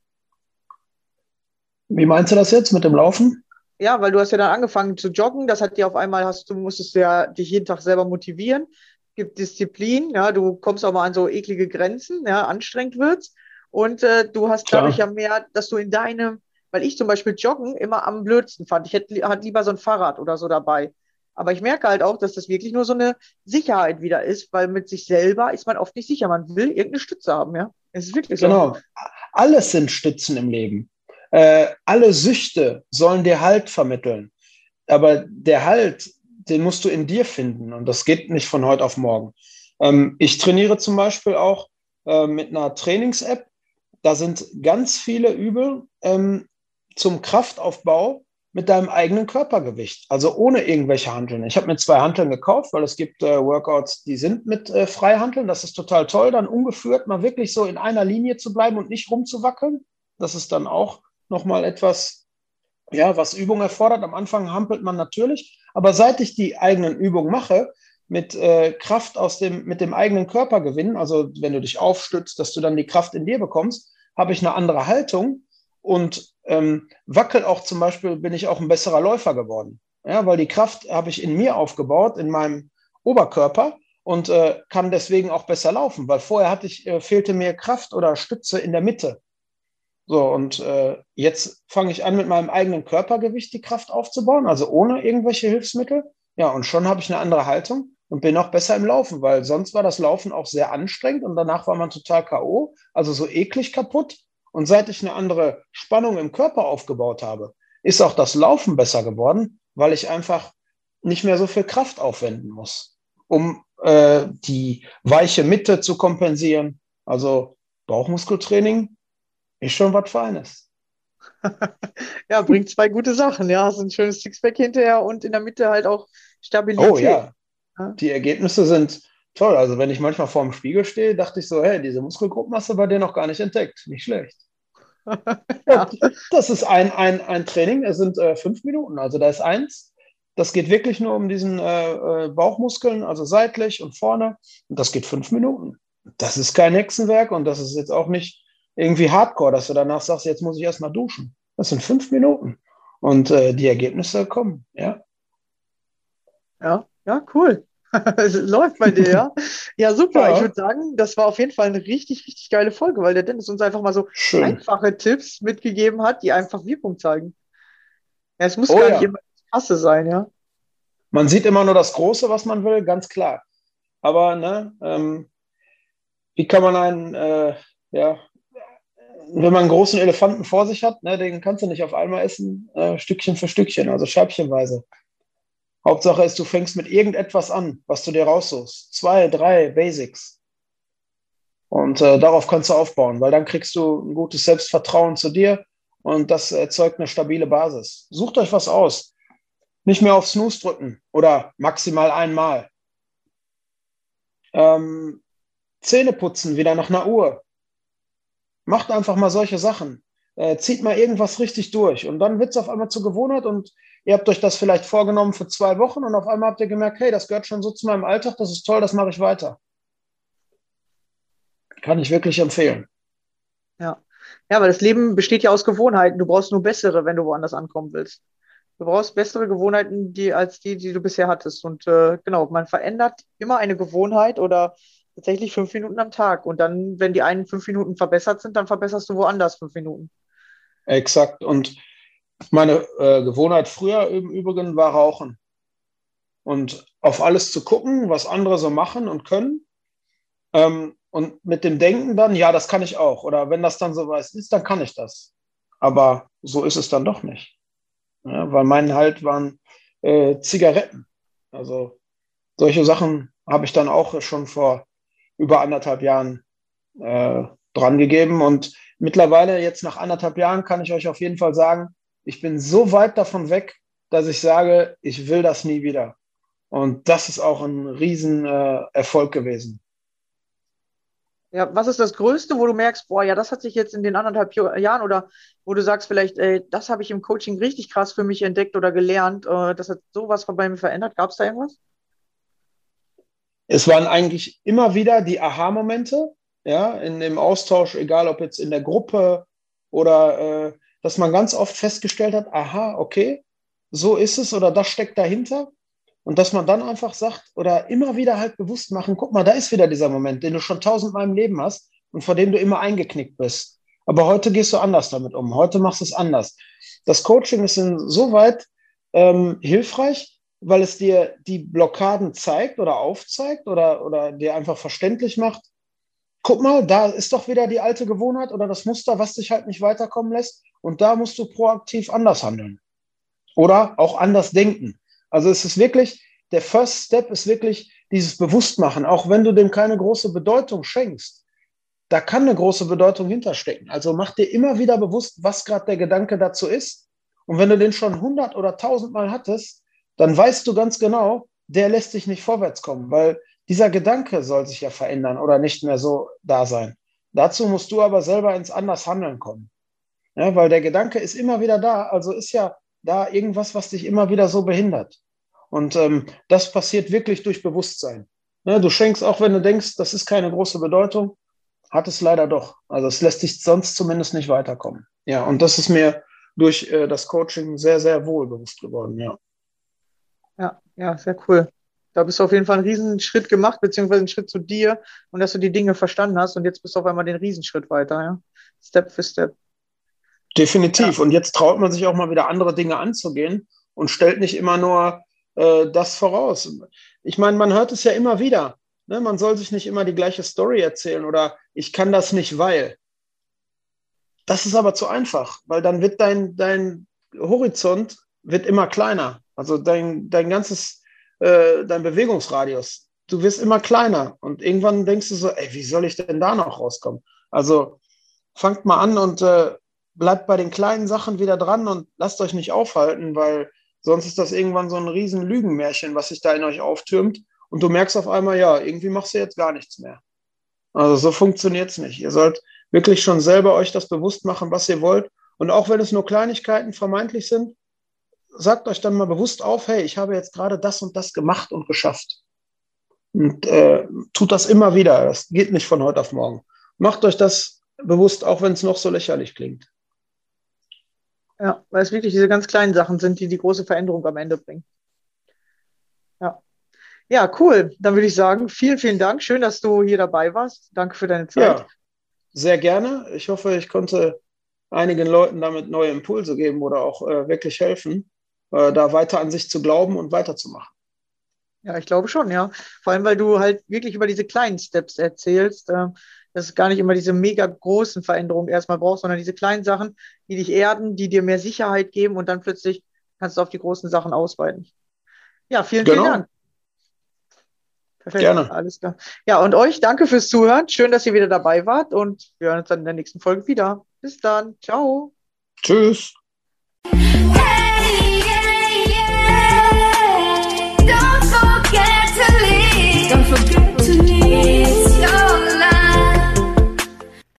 Wie meinst du das jetzt mit dem Laufen? Ja, weil du hast ja dann angefangen zu joggen, das hat dir auf einmal, hast du musstest ja dich jeden Tag selber motivieren, gibt Disziplin, ja, du kommst auch mal an so eklige Grenzen, ja, anstrengend wird's und äh, du hast Klar. dadurch ja mehr, dass du in deinem, weil ich zum Beispiel Joggen immer am blödsten fand. Ich hätte halt lieber so ein Fahrrad oder so dabei. Aber ich merke halt auch, dass das wirklich nur so eine Sicherheit wieder ist, weil mit sich selber ist man oft nicht sicher. Man will irgendeine Stütze haben, ja. Es ist wirklich so. Genau. Alles sind Stützen im Leben. Äh, alle Süchte sollen dir Halt vermitteln. Aber der Halt, den musst du in dir finden. Und das geht nicht von heute auf morgen. Ähm, ich trainiere zum Beispiel auch äh, mit einer Trainings-App. Da sind ganz viele Übel ähm, zum Kraftaufbau mit deinem eigenen Körpergewicht, also ohne irgendwelche Hanteln. Ich habe mir zwei Hanteln gekauft, weil es gibt äh, Workouts, die sind mit äh, Freihanteln. Das ist total toll, dann ungeführt mal wirklich so in einer Linie zu bleiben und nicht rumzuwackeln. Das ist dann auch nochmal etwas, ja, was Übung erfordert. Am Anfang hampelt man natürlich, aber seit ich die eigenen Übungen mache, mit äh, Kraft aus dem, mit dem eigenen Körper gewinnen, also wenn du dich aufstützt, dass du dann die Kraft in dir bekommst, habe ich eine andere Haltung und ähm, wackel auch zum Beispiel, bin ich auch ein besserer Läufer geworden. Ja, weil die Kraft habe ich in mir aufgebaut, in meinem Oberkörper und äh, kann deswegen auch besser laufen, weil vorher hatte ich, äh, fehlte mir Kraft oder Stütze in der Mitte. So, und äh, jetzt fange ich an, mit meinem eigenen Körpergewicht die Kraft aufzubauen, also ohne irgendwelche Hilfsmittel. Ja, und schon habe ich eine andere Haltung und bin auch besser im Laufen, weil sonst war das Laufen auch sehr anstrengend und danach war man total K.O., also so eklig kaputt. Und seit ich eine andere Spannung im Körper aufgebaut habe, ist auch das Laufen besser geworden, weil ich einfach nicht mehr so viel Kraft aufwenden muss, um äh, die weiche Mitte zu kompensieren. Also Bauchmuskeltraining ist schon was Feines. (laughs) ja, bringt zwei gute Sachen. Ja, hast ein schönes Sixpack hinterher und in der Mitte halt auch Stabilität. Oh ja. Die Ergebnisse sind toll. Also wenn ich manchmal vor dem Spiegel stehe, dachte ich so, hey, diese Muskelgruppen hast du bei dir noch gar nicht entdeckt. Nicht schlecht. (laughs) ja. Das ist ein, ein, ein Training, es sind äh, fünf Minuten. Also da ist eins. Das geht wirklich nur um diesen äh, äh, Bauchmuskeln, also seitlich und vorne. Und das geht fünf Minuten. Das ist kein Hexenwerk und das ist jetzt auch nicht irgendwie hardcore, dass du danach sagst, jetzt muss ich erstmal duschen. Das sind fünf Minuten. Und äh, die Ergebnisse kommen, ja. Ja, ja, cool. es (laughs) läuft bei dir, ja? (laughs) Ja, super. Ja. Ich würde sagen, das war auf jeden Fall eine richtig, richtig geile Folge, weil der Dennis uns einfach mal so Schön. einfache Tipps mitgegeben hat, die einfach Wirkung zeigen. Ja, es muss oh, gar ja. nicht immer Kasse sein, ja. Man sieht immer nur das Große, was man will, ganz klar. Aber, ne, ähm, wie kann man einen, äh, ja, wenn man einen großen Elefanten vor sich hat, ne, den kannst du nicht auf einmal essen, äh, Stückchen für Stückchen, also scheibchenweise. Hauptsache ist, du fängst mit irgendetwas an, was du dir raussuchst. Zwei, drei Basics. Und äh, darauf kannst du aufbauen, weil dann kriegst du ein gutes Selbstvertrauen zu dir und das erzeugt eine stabile Basis. Sucht euch was aus. Nicht mehr auf Snooze drücken oder maximal einmal. Ähm, Zähne putzen wieder nach einer Uhr. Macht einfach mal solche Sachen. Äh, zieht mal irgendwas richtig durch und dann wird es auf einmal zur Gewohnheit und Ihr habt euch das vielleicht vorgenommen für zwei Wochen und auf einmal habt ihr gemerkt, hey, das gehört schon so zu meinem Alltag, das ist toll, das mache ich weiter. Kann ich wirklich empfehlen. Ja. Ja, weil das Leben besteht ja aus Gewohnheiten. Du brauchst nur bessere, wenn du woanders ankommen willst. Du brauchst bessere Gewohnheiten die, als die, die du bisher hattest. Und äh, genau, man verändert immer eine Gewohnheit oder tatsächlich fünf Minuten am Tag. Und dann, wenn die einen fünf Minuten verbessert sind, dann verbesserst du woanders fünf Minuten. Exakt. Und meine äh, Gewohnheit früher im Übrigen war Rauchen. Und auf alles zu gucken, was andere so machen und können. Ähm, und mit dem Denken dann, ja, das kann ich auch. Oder wenn das dann so was ist, dann kann ich das. Aber so ist es dann doch nicht. Ja, weil mein Halt waren äh, Zigaretten. Also solche Sachen habe ich dann auch schon vor über anderthalb Jahren äh, dran gegeben. Und mittlerweile, jetzt nach anderthalb Jahren, kann ich euch auf jeden Fall sagen, ich bin so weit davon weg, dass ich sage, ich will das nie wieder. Und das ist auch ein Riesenerfolg äh, gewesen. Ja, was ist das Größte, wo du merkst, boah, ja, das hat sich jetzt in den anderthalb Jahren oder wo du sagst, vielleicht, ey, das habe ich im Coaching richtig krass für mich entdeckt oder gelernt, äh, das hat sowas bei mir verändert. Gab es da irgendwas? Es waren eigentlich immer wieder die Aha-Momente, ja, in dem Austausch, egal ob jetzt in der Gruppe oder äh, dass man ganz oft festgestellt hat, aha, okay, so ist es oder das steckt dahinter. Und dass man dann einfach sagt oder immer wieder halt bewusst machen, guck mal, da ist wieder dieser Moment, den du schon tausendmal im Leben hast und vor dem du immer eingeknickt bist. Aber heute gehst du anders damit um. Heute machst du es anders. Das Coaching ist insoweit ähm, hilfreich, weil es dir die Blockaden zeigt oder aufzeigt oder, oder dir einfach verständlich macht. Guck mal, da ist doch wieder die alte Gewohnheit oder das Muster, was dich halt nicht weiterkommen lässt. Und da musst du proaktiv anders handeln. Oder auch anders denken. Also es ist wirklich, der First Step ist wirklich dieses Bewusstmachen, auch wenn du dem keine große Bedeutung schenkst. Da kann eine große Bedeutung hinterstecken. Also mach dir immer wieder bewusst, was gerade der Gedanke dazu ist. Und wenn du den schon hundert oder tausendmal hattest, dann weißt du ganz genau, der lässt dich nicht vorwärts kommen, weil dieser Gedanke soll sich ja verändern oder nicht mehr so da sein. Dazu musst du aber selber ins anders Handeln kommen. Ja, weil der Gedanke ist immer wieder da. Also ist ja da irgendwas, was dich immer wieder so behindert. Und ähm, das passiert wirklich durch Bewusstsein. Ne, du schenkst, auch wenn du denkst, das ist keine große Bedeutung, hat es leider doch. Also es lässt dich sonst zumindest nicht weiterkommen. Ja, und das ist mir durch äh, das Coaching sehr, sehr wohl bewusst geworden, ja. Ja, ja, sehr cool. Da bist du auf jeden Fall einen Riesenschritt gemacht, beziehungsweise einen Schritt zu dir und dass du die Dinge verstanden hast und jetzt bist du auf einmal den Riesenschritt weiter, ja. Step für Step. Definitiv. Ja. Und jetzt traut man sich auch mal wieder andere Dinge anzugehen und stellt nicht immer nur äh, das voraus. Ich meine, man hört es ja immer wieder. Ne? Man soll sich nicht immer die gleiche Story erzählen oder ich kann das nicht, weil. Das ist aber zu einfach, weil dann wird dein, dein Horizont wird immer kleiner. Also dein, dein ganzes, äh, dein Bewegungsradius. Du wirst immer kleiner und irgendwann denkst du so, ey, wie soll ich denn da noch rauskommen? Also fangt mal an und äh, bleibt bei den kleinen Sachen wieder dran und lasst euch nicht aufhalten, weil sonst ist das irgendwann so ein riesen Lügenmärchen, was sich da in euch auftürmt. Und du merkst auf einmal, ja, irgendwie machst du jetzt gar nichts mehr. Also so funktioniert es nicht. Ihr sollt wirklich schon selber euch das bewusst machen, was ihr wollt. Und auch wenn es nur Kleinigkeiten vermeintlich sind, sagt euch dann mal bewusst auf, hey, ich habe jetzt gerade das und das gemacht und geschafft. Und äh, tut das immer wieder. Das geht nicht von heute auf morgen. Macht euch das bewusst, auch wenn es noch so lächerlich klingt. Ja, weil es wirklich diese ganz kleinen Sachen sind, die die große Veränderung am Ende bringen. Ja. Ja, cool. Dann würde ich sagen, vielen, vielen Dank. Schön, dass du hier dabei warst. Danke für deine Zeit. Ja, sehr gerne. Ich hoffe, ich konnte einigen Leuten damit neue Impulse geben oder auch äh, wirklich helfen, äh, da weiter an sich zu glauben und weiterzumachen. Ja, ich glaube schon, ja. Vor allem, weil du halt wirklich über diese kleinen Steps erzählst. Äh, dass es gar nicht immer diese mega großen Veränderungen erstmal brauchst, sondern diese kleinen Sachen, die dich erden, die dir mehr Sicherheit geben und dann plötzlich kannst du auf die großen Sachen ausweiten. Ja, vielen, genau. vielen Dank. Perfekt, Gerne. alles klar. Ja, und euch danke fürs Zuhören. Schön, dass ihr wieder dabei wart und wir hören uns dann in der nächsten Folge wieder. Bis dann. Ciao. Tschüss. Hey!